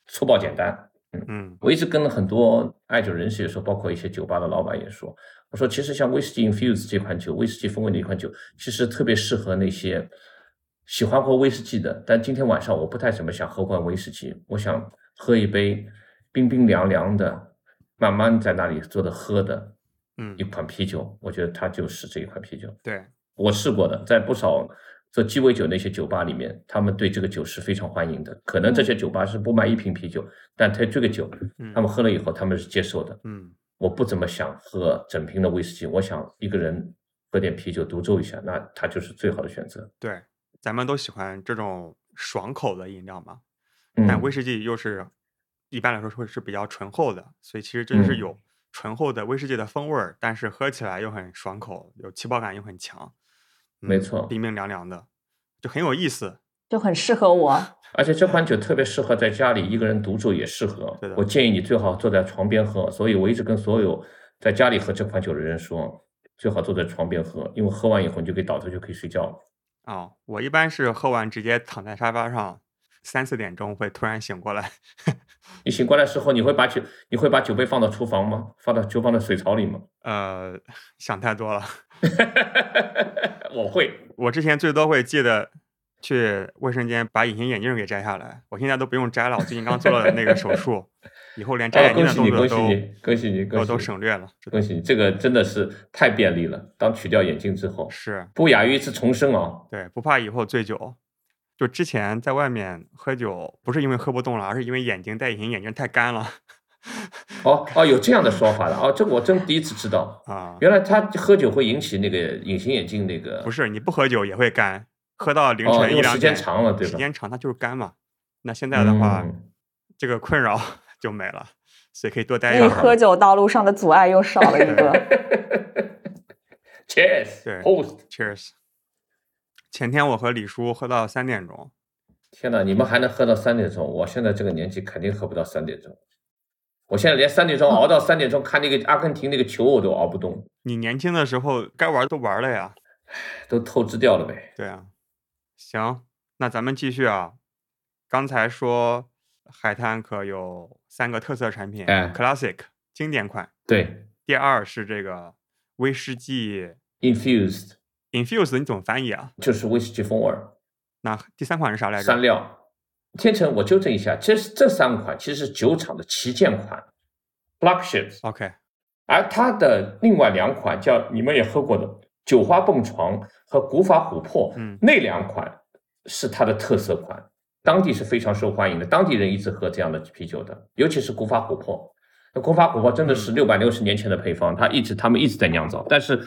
粗暴简单。嗯嗯我一直跟很多爱酒人士也说，包括一些酒吧的老板也说，我说其实像威士忌 infuse 这款酒，威士忌风味的一款酒，其实特别适合那些喜欢喝威士忌的，但今天晚上我不太怎么想喝罐威士忌，我想喝一杯冰冰凉凉的，慢慢在那里坐着喝的嗯一，款啤酒，我觉得它就是这一款啤酒。对，我试过的，在不少做鸡尾酒那些酒吧里面，他们对这个酒是非常欢迎的。可能这些酒吧是不卖一瓶啤酒，但他这个酒，嗯他们喝了以后，他们是接受的。嗯我不怎么想喝整瓶的威士忌，我想一个人喝点啤酒独奏一下，那它就是最好的选择。对，咱们都喜欢这种爽口的饮料嘛，但嗯威士忌又是一般来说会是比较醇厚的，所以其实真是嗯有醇厚的威士忌的风味儿，但是喝起来又很爽口，有气泡感又很强，嗯没错冰冰凉凉的，就很有意思。就很适合我。而且这款酒特别适合在家里一个人独处也适合。我建议你最好坐在床边喝。所以我一直跟所有在家里喝这款酒的人说，最好坐在床边喝，因为喝完以后你就可以倒头就可以睡觉了。哦，我一般是喝完直接躺在沙发上，三四点钟会突然醒过来。你醒过来时候，你会把酒你会把酒杯放到厨房吗？放到就放到水槽里吗？呃，想太多了。我会，我之前最多会记得去卫生间把隐形眼镜给摘下来，我现在都不用摘了。我最近刚做了那个手术，以后连摘眼镜的动作都恭喜你，恭喜你，都都省略了。恭喜你，这个真的是太便利了。当取掉眼镜之后，是不亚于一次重生啊！对，不怕以后醉酒。就之前在外面喝酒，不是因为喝不动了，而是因为眼睛戴隐形眼镜太干了。哦哦，有这样的说法的哦，这我真第一次知道啊！原来他喝酒会引起那个隐形眼镜那个，不是你不喝酒也会干，喝到凌晨一两点，时间长了对吧？时间长它就是干嘛。那现在的话，这个困扰 就没了，所以可以多待一会儿。你喝酒道路上的阻碍又少了一个。Cheers，对 Host，Cheers。前天我和李叔喝到三点钟。天呐，你们还能喝到三点钟？我现在这个年纪肯定喝不到三点钟。我现在连三点钟 熬到三点钟看那个阿根廷那个球我都熬不动。你年轻的时候该玩都玩了呀，都透支掉了呗。对啊，行，那咱们继续啊。刚才说海滩可有三个特色产品，哎，Classic 经典款。对。第二是这个威士忌 Infused。Infused 你怎么翻译啊？就是威士忌风味儿。那第三款是啥来着？三料。天成，我纠正一下，这这三款其实是酒厂的旗舰款，flagships。OK。而它的另外两款叫你们也喝过的酒花蹦床和古法琥珀，嗯，那两款是它的特色款，当地是非常受欢迎的，当地人一直喝这样的啤酒的，尤其是古法琥珀。那古法琥珀真的是六百六十年前的配方，它一直他们一直在酿造。但是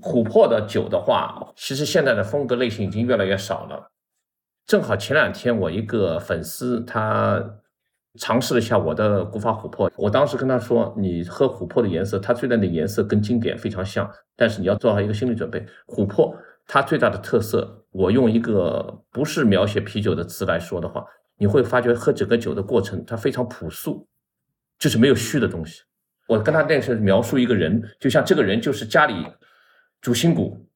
琥珀的酒的话，其实现在的风格类型已经越来越少了。正好前两天我一个粉丝他尝试了一下我的古法琥珀，我当时跟他说，你喝琥珀的颜色，它虽然的颜色跟经典非常像，但是你要做好一个心理准备，琥珀它最大的特色，我用一个不是描写啤酒的词来说的话，你会发觉喝整个酒的过程它非常朴素。就是没有虚的东西。我跟他那时候描述一个人，就像这个人就是家里主心骨，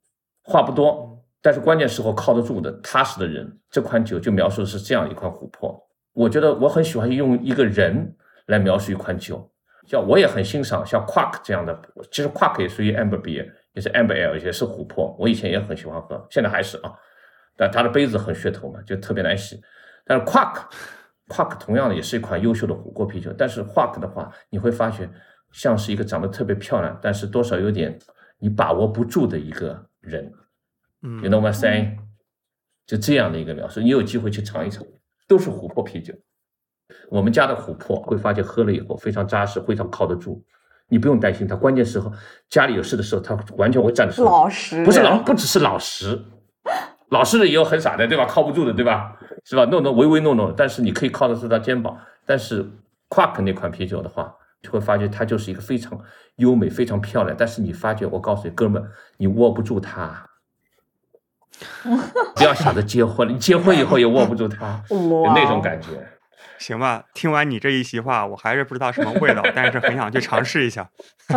话不多，但是关键时候靠得住的踏实的人。这款酒就描述的是这样一款琥珀。我觉得我很喜欢用一个人来描述一款酒，像我也很欣赏像 Quark 这样的，其实 Quark 也属于 Amber Beer，也是 Amber Ale，也是琥珀。我以前也很喜欢喝，现在还是啊，但它的杯子很噱头嘛，就特别难洗。但是 Quack。Quack 同样的也是一款优秀的琥珀啤酒，但是 Quack 的话，你会发觉像是一个长得特别漂亮，但是多少有点你把握不住的一个人。嗯，You know what I'm saying？就这样的一个描述，你有机会去尝一尝，都是琥珀啤酒。我们家的琥珀会发觉喝了以后非常扎实，非常靠得住，你不用担心它。关键时候家里有事的时候，它完全会站得住。老实，不是老，不只是老实。老实的也有很傻的，对吧？靠不住的，对吧？是吧？诺诺唯唯诺诺，但是你可以靠得住他肩膀。但是 Quark 那款啤酒的话，就会发觉它就是一个非常优美、非常漂亮。但是你发觉，我告诉你，哥们，你握不住它。不要想着结婚了，你结婚以后也握不住它，有那种感觉。行吧，听完你这一席话，我还是不知道什么味道，但是很想去尝试一下，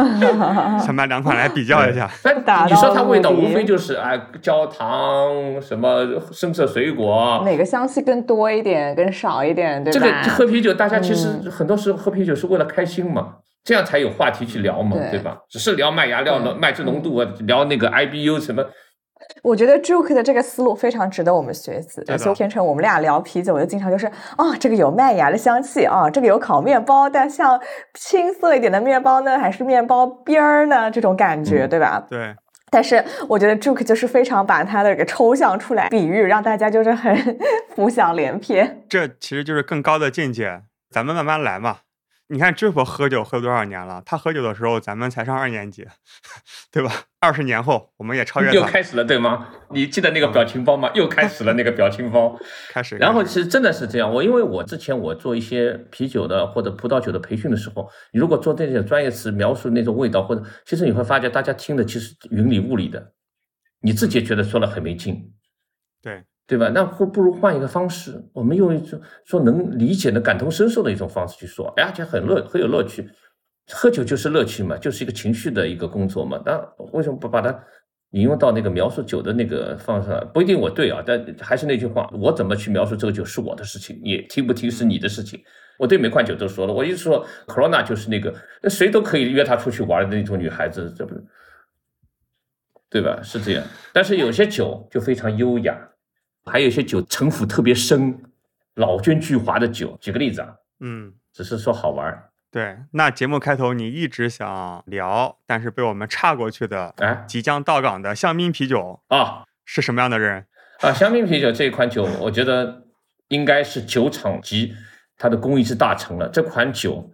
想把两款来比较一下。你说它味道无非就是哎，焦糖什么深色水果，哪个香气更多一点，更少一点，对吧？这个喝啤酒，大家其实很多时候喝啤酒是为了开心嘛，这样才有话题去聊嘛，对吧？只是聊麦芽、聊麦汁浓度啊，聊那个 IBU 什么。我觉得 Juke 的这个思路非常值得我们学习。而且天成，我们俩聊啤酒，我就经常就是啊，这个有麦芽的香气啊，这个有烤面包，但像青色一点的面包呢，还是面包边儿呢？这种感觉，嗯、对吧？对。但是我觉得 Juke 就是非常把它的给抽象出来，比喻让大家就是很 浮想联翩。这其实就是更高的境界，咱们慢慢来嘛。你看知否喝酒喝多少年了？他喝酒的时候，咱们才上二年级，对吧？二十年后，我们也超越他。又开始了，对吗？你记得那个表情包吗？又开始了那个表情包，开始。然后其实真的是这样，我因为我之前我做一些啤酒的或者葡萄酒的培训的时候，你如果做这些专业词描述那种味道，或者其实你会发觉大家听的其实云里雾里的，你自己也觉得说了很没劲。对。吧？那不不如换一个方式，我们用一种说能理解的、感同身受的一种方式去说，哎呀，就很乐很有乐趣。喝酒就是乐趣嘛，就是一个情绪的一个工作嘛。那为什么不把它引用到那个描述酒的那个方上？不一定我对啊，但还是那句话，我怎么去描述这个酒是我的事情，你听不听是你的事情。我对每款酒都说了，我一直说 Corona 就是那个，谁都可以约她出去玩的那种女孩子，这不是，对吧？是这样。但是有些酒就非常优雅，还有一些酒城府特别深、老奸巨猾的酒。举个例子啊，嗯，只是说好玩儿，对。那节目开头你一直想聊，但是被我们岔过去的，哎即将到港的香槟啤酒啊是什么样的人？啊！香槟啤酒这一款酒，我觉得应该是酒厂级它的工艺之大成了。这款酒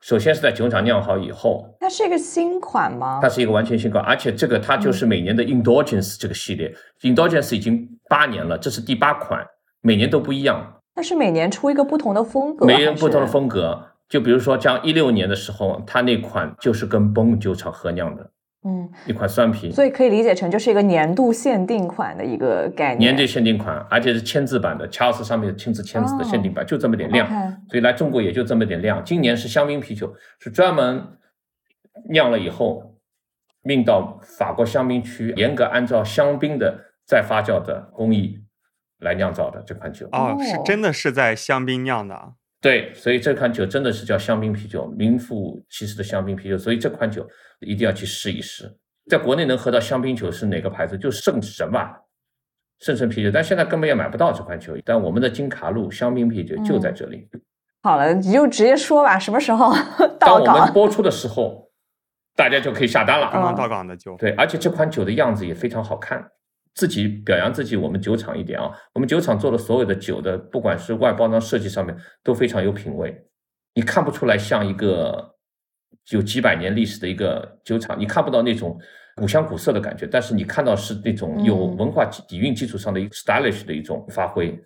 首先是在酒厂酿好以后，它是一个新款吗它？是一个完全新款，而且这个它就是每年的 Indulgence 这个系列、i n d u l g e n c e 已经八年了，这是第八款，每年都不一样，它是每年出一个不同的风格，每年不同的。风格。就比如说，像一六年的时候，它那款就是跟 Bone 酒厂合酿的嗯，一款酸啤，所以可以理解成就是一个年度限定款的一个概念。年度限定款，而且是签字版的，查尔斯上面亲自签字的限定版，就这么点量。所以来中国也就这么点量。今年是香槟啤酒，是专门酿了以后运到法国香槟区，严格按照香槟的再发酵的工艺来酿造的这款酒。哦，是哦真的是在香槟酿的啊。对，所以这款酒真的是叫香槟啤酒，名副其实的香槟啤酒。所以这款酒一定要去试一试。在国内能喝到香槟酒是哪个牌子？就圣神吧，圣神啤酒。但现在根本也买不到这款酒。但我们的金卡路香槟啤酒就在这里。好了，你就直接说吧，什么时候到当我们？播出的时候，大家就可以下单了。刚刚哦到港的酒，对，而且这款酒的样子也非常好看。自己表扬自己，我们酒厂一点啊，我们酒厂做的所有的酒的，不管是外包装设计上面都非常有品位，你看不出来像一个有几百年历史的一个酒厂，你看不到那种古香古色的感觉，但是你看到是那种有嗯文化底底蕴基础上的一个 stylish 的一种发挥。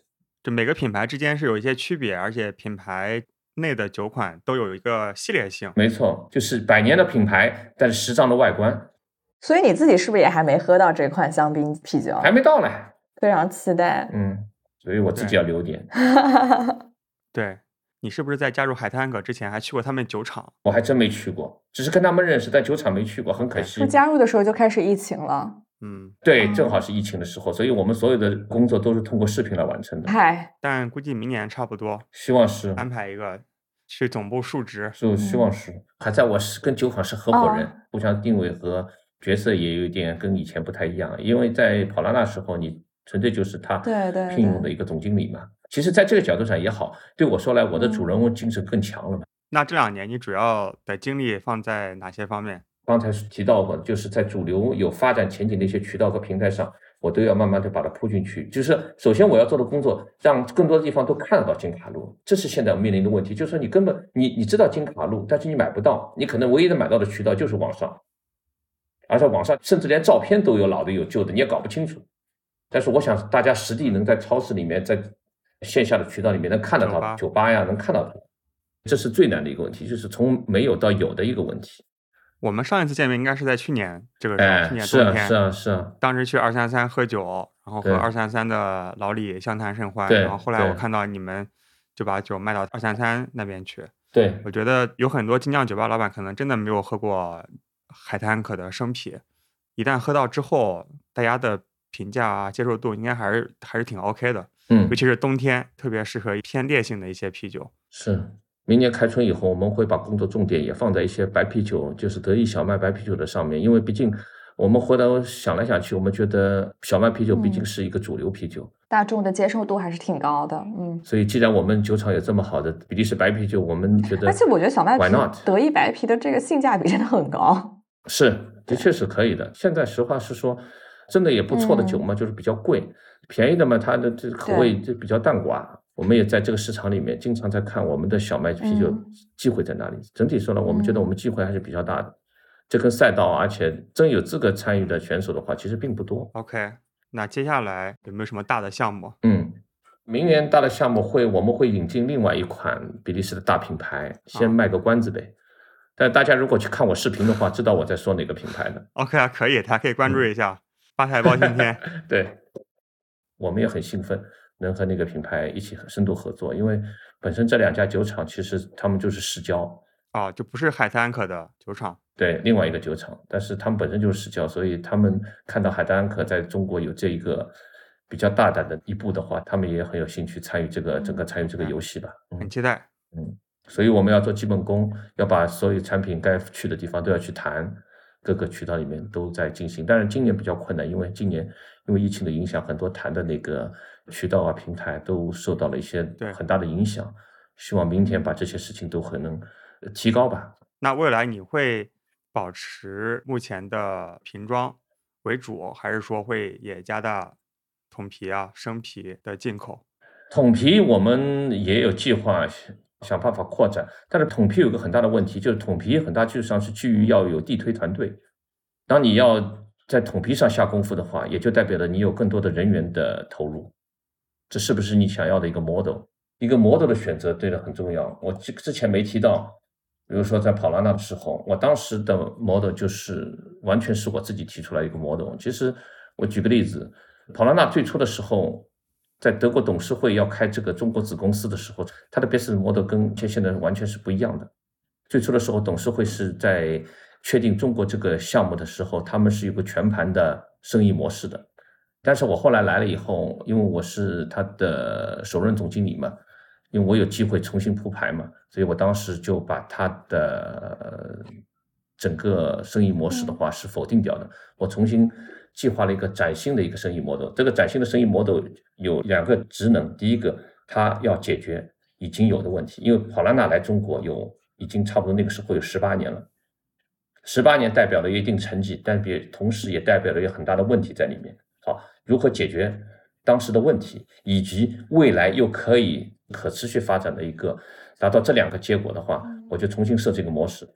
就每个品牌之间是有一些区别，而且品牌内的酒款都有一个系列性。没错，就是百年的品牌，但是时尚的外观所以你自己是不是也还没喝到这款香槟啤酒？还没到呢。非常期待。嗯，所以我自己要留点。对你是不是在加入海滩阁之前还去过他们酒厂？我还真没去过，只是跟他们认识，但酒厂没去过，很可惜不。加入的时候就开始疫情了，嗯，对，哦正好是疫情的时候，所以我们所有的工作都是通过视频来完成的。嗨，但估计明年差不多希望是，安排一个去总部述职。就希望是。还在我是跟酒厂是合伙人哦，互相定位和角色也有一点跟以前不太一样，因为在跑拉那时候，你纯粹就是他对对聘用的一个总经理嘛。其实，在这个角度上也好，对我说来，我的主嗯人翁精神更强了嘛。那这两年你主要的精力放在哪些方面？刚才提到过，就是在主流有发展前景的一些渠道和平台上，我都要慢慢的把它铺进去。就是首先我要做的工作，让更多的地方都看得到金卡路，这是现在面临的问题。就是说你根本你你知道金卡路，但是你买不到，你可能唯一的买到的渠道就是网上，而且网上甚至连照片都有老的有旧的，你也搞不清楚。但是我想大家实地能在超市里面，在线下的渠道里面能看得到酒吧酒吧呀，能看到它，这是最难的一个问题，就是从没有到有的一个问题。我们上一次见面应该是在去年这个时候，哎去，年冬天。是啊，是啊，当时去二三三喝酒，然后和对二三三的老李相谈甚欢，对然后后来我看到你们就把酒卖到二三三那边去。对，我觉得有很多精酿酒吧老板可能真的没有喝过海滩可的生啤，一旦喝到之后，大家的评价啊、接受度应该还是还是挺 OK 的，嗯尤，其是冬天，特别适合偏烈性的一些啤酒。是。明年开春以后，我们会把工作重点也放在一些白啤酒，就是德意小麦白啤酒的上面，因为毕竟我们回头想来想去，我们觉得小麦啤酒毕竟嗯是一个主流啤酒，大众的接受度还是挺高的，嗯。所以既然我们酒厂有这么好的比利时白啤酒，我们觉得，而且我觉得小麦 not？、德意白啤的这个性价比真的很高。是，的确是可以的。现在实话实说，真的也不错的酒嘛，就是比较贵，便宜的嘛，它的这口味就比较淡寡。我们也在这个市场里面经常在看我们的小麦啤酒嗯机会在哪里。整体说呢，我们觉得嗯我们机会还是比较大的。这跟赛道，而且真有资格参与的选手的话，其实并不多。OK，那接下来有没有什么大的项目？嗯，明年大的项目会，我们会引进另外一款比利时的大品牌，先啊卖个关子呗。但大家如果去看我视频的话，知道我在说哪个品牌的。OK 啊，可以，大家可以关嗯注一下发财包青天。对，我们也很兴奋，能和那个品牌一起深度合作，因为本身这两家酒厂其实他们就是世交，啊，就不是海滩安可的酒厂。对，另外一个酒厂，但是他们本身就是世交，所以他们看到海丹安可在中国有这一个比较大胆的一步的话，他们也很有兴趣参与这个整个参与这个游戏吧。嗯很期待。嗯，所以我们要做基本功，要把所有产品该去的地方都要去谈，各个渠道里面都在进行。但是今年比较困难，因为今年因为疫情的影响，很多谈的那个渠道啊、平台都受到了一些对很大的影响。希望明天把这些事情都可能呃提高吧。那未来你会保持目前的瓶装为主，还是说会也加大桶皮啊、生皮的进口？桶皮我们也有计划想想办法扩展，但是桶皮有个很大的问题，就是桶皮很大基础上是基于要有地推团队。当你要在桶皮上下功夫的话，也就代表了你有更多的人员的投入，这是不是你想要的一个 model？一个 model 的选择对的很重要。我之之前没提到，比如说在跑拉那的时候，我当时的 model 就是完全是我自己提出来一个 model。其实我举个例子，跑拉那最初的时候，在德国董事会要开这个中国子公司的时候，它的 business model 跟现现在完全是不一样的。最初的时候，董事会是在确定中国这个项目的时候，他们是有个全盘的生意模式的。但是我后来来了以后，因为我是他的首任总经理嘛，因为我有机会重新铺排嘛，所以我当时就把他的呃整个生意模式的话是否定掉的，我重新计划了一个崭新的一个生意 model。这个崭新的生意 model 有两个职能，第一个，它要解决已经有的问题，因为跑拉纳来中国有已经差不多那个时候有十八年了，十八年代表了一定成绩，但也同时也代表了有很大的问题在里面。好，如何解决当时的问题，以及未来又可以可持续发展的一个达到这两个结果的话，我就重新设计一个模式。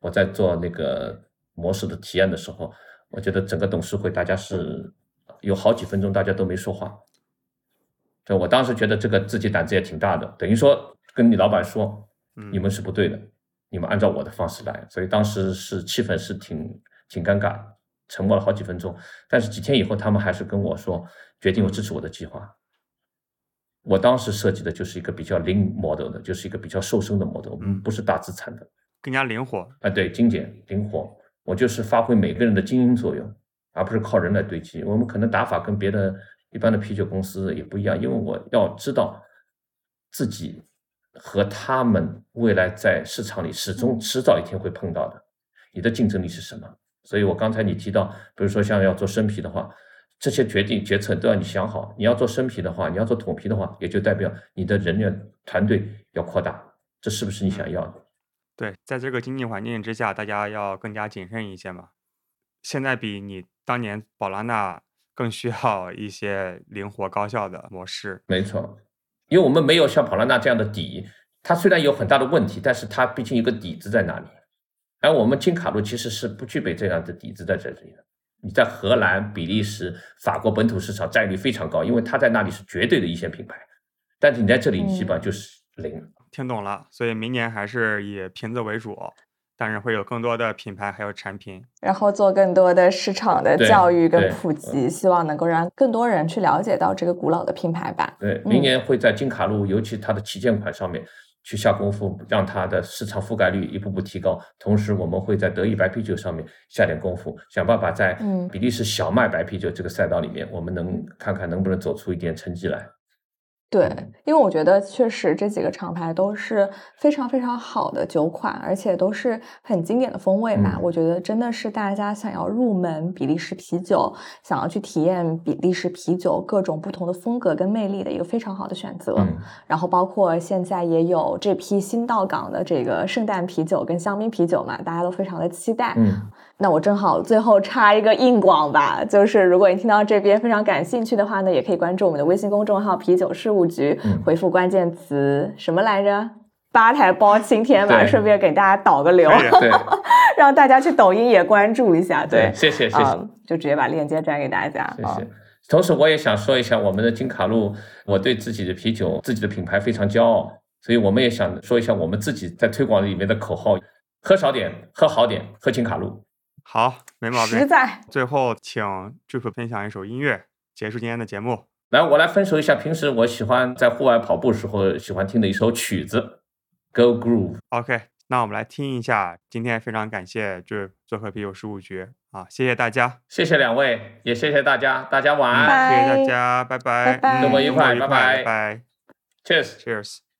我在做那个模式的提案的时候，我觉得整个董事会大家是有好几分钟大家都没说话。就我当时觉得这个自己胆子也挺大的，等于说跟你老板说，嗯你们是不对的，你们按照我的方式来。所以当时是气氛是挺挺尴尬，沉默了好几分钟。但是几天以后，他们还是跟我说，决定我支持我的计划。我当时设计的就是一个比较 lean model 的，就是一个比较瘦身的 model，嗯不是大资产的。更加灵活。啊，对，精简灵活，我就是发挥每个人的精英作用，而不是靠人来堆积。我们可能打法跟别的一般的啤酒公司也不一样，因为我要知道自己和他们未来在市场里始终迟早一天会碰到的，你的竞争力是什么？所以我刚才你提到，比如说像要做生皮的话，这些决定决策都要你想好。你要做生皮的话，你要做桶皮的话，也就代表你的人员团队要扩大，这是不是你想要的？对，在这个经济环境之下，大家要更加谨慎一些嘛。现在比你当年宝拉纳更需要一些灵活高效的模式。没错，因为我们没有像跑拉纳这样的底，它虽然有很大的问题，但是它毕竟有个底子在那里。而我们金卡路其实是不具备这样的底子在这里的。你在荷兰、比利时、法国本土市场占有率非常高，因为它在那里是绝对的一线品牌，但是你在这里嗯基本上就是零。听懂了，所以明年还是以瓶子为主，但是会有更多的品牌还有产品。然后做更多的市场的教育跟普及，希望能够让更多人去了解到这个古老的品牌吧。对，明年会在金卡路，尤其它的旗舰款上面去下功夫，让它的市场覆盖率一步步提高。同时，我们会在德意白啤酒上面下点功夫，想办法在嗯比利时小麦白啤酒这个赛道里面，我们能看看能不能走出一点成绩来。对，嗯因为我觉得确实这几个厂牌都是非常非常好的酒款，而且都是很经典的风味嘛。嗯我觉得真的是大家想要入门比利时啤酒，想要去体验比利时啤酒各种不同的风格跟魅力的一个非常好的选择。嗯，然后包括现在也有这批新到港的这个圣诞啤酒跟香槟啤酒嘛，大家都非常的期待。嗯，那我正好最后插一个硬广吧，就是如果你听到这边非常感兴趣的话呢，也可以关注我们的微信公众号“啤酒事务局”，嗯回复关键词什么来着？吧台包青天吧，顺便给大家导个流，让大家去抖音也关注一下。对，谢谢谢谢。啊、就直接把链接转给大家。啊谢谢。同时，我也想说一下我们的金卡路，我对自己的啤酒、自己的品牌非常骄傲，所以我们也想说一下我们自己在推广里面的口号：喝少点，喝好点，喝金卡路。好，没毛病。实在最后，请 Drip 分享一首音乐，结束今天的节目。来，我来分手一下，平时我喜欢在户外跑步时候喜欢听的一首曲子《Go Groove》。OK，那我们来听一下，今天非常感谢就做客啤酒事务局啊，谢谢大家，谢谢两位，也谢谢大家，大家晚嗯安谢谢大家，拜拜，拜拜嗯周末愉快拜拜，Cheers。，Cheers。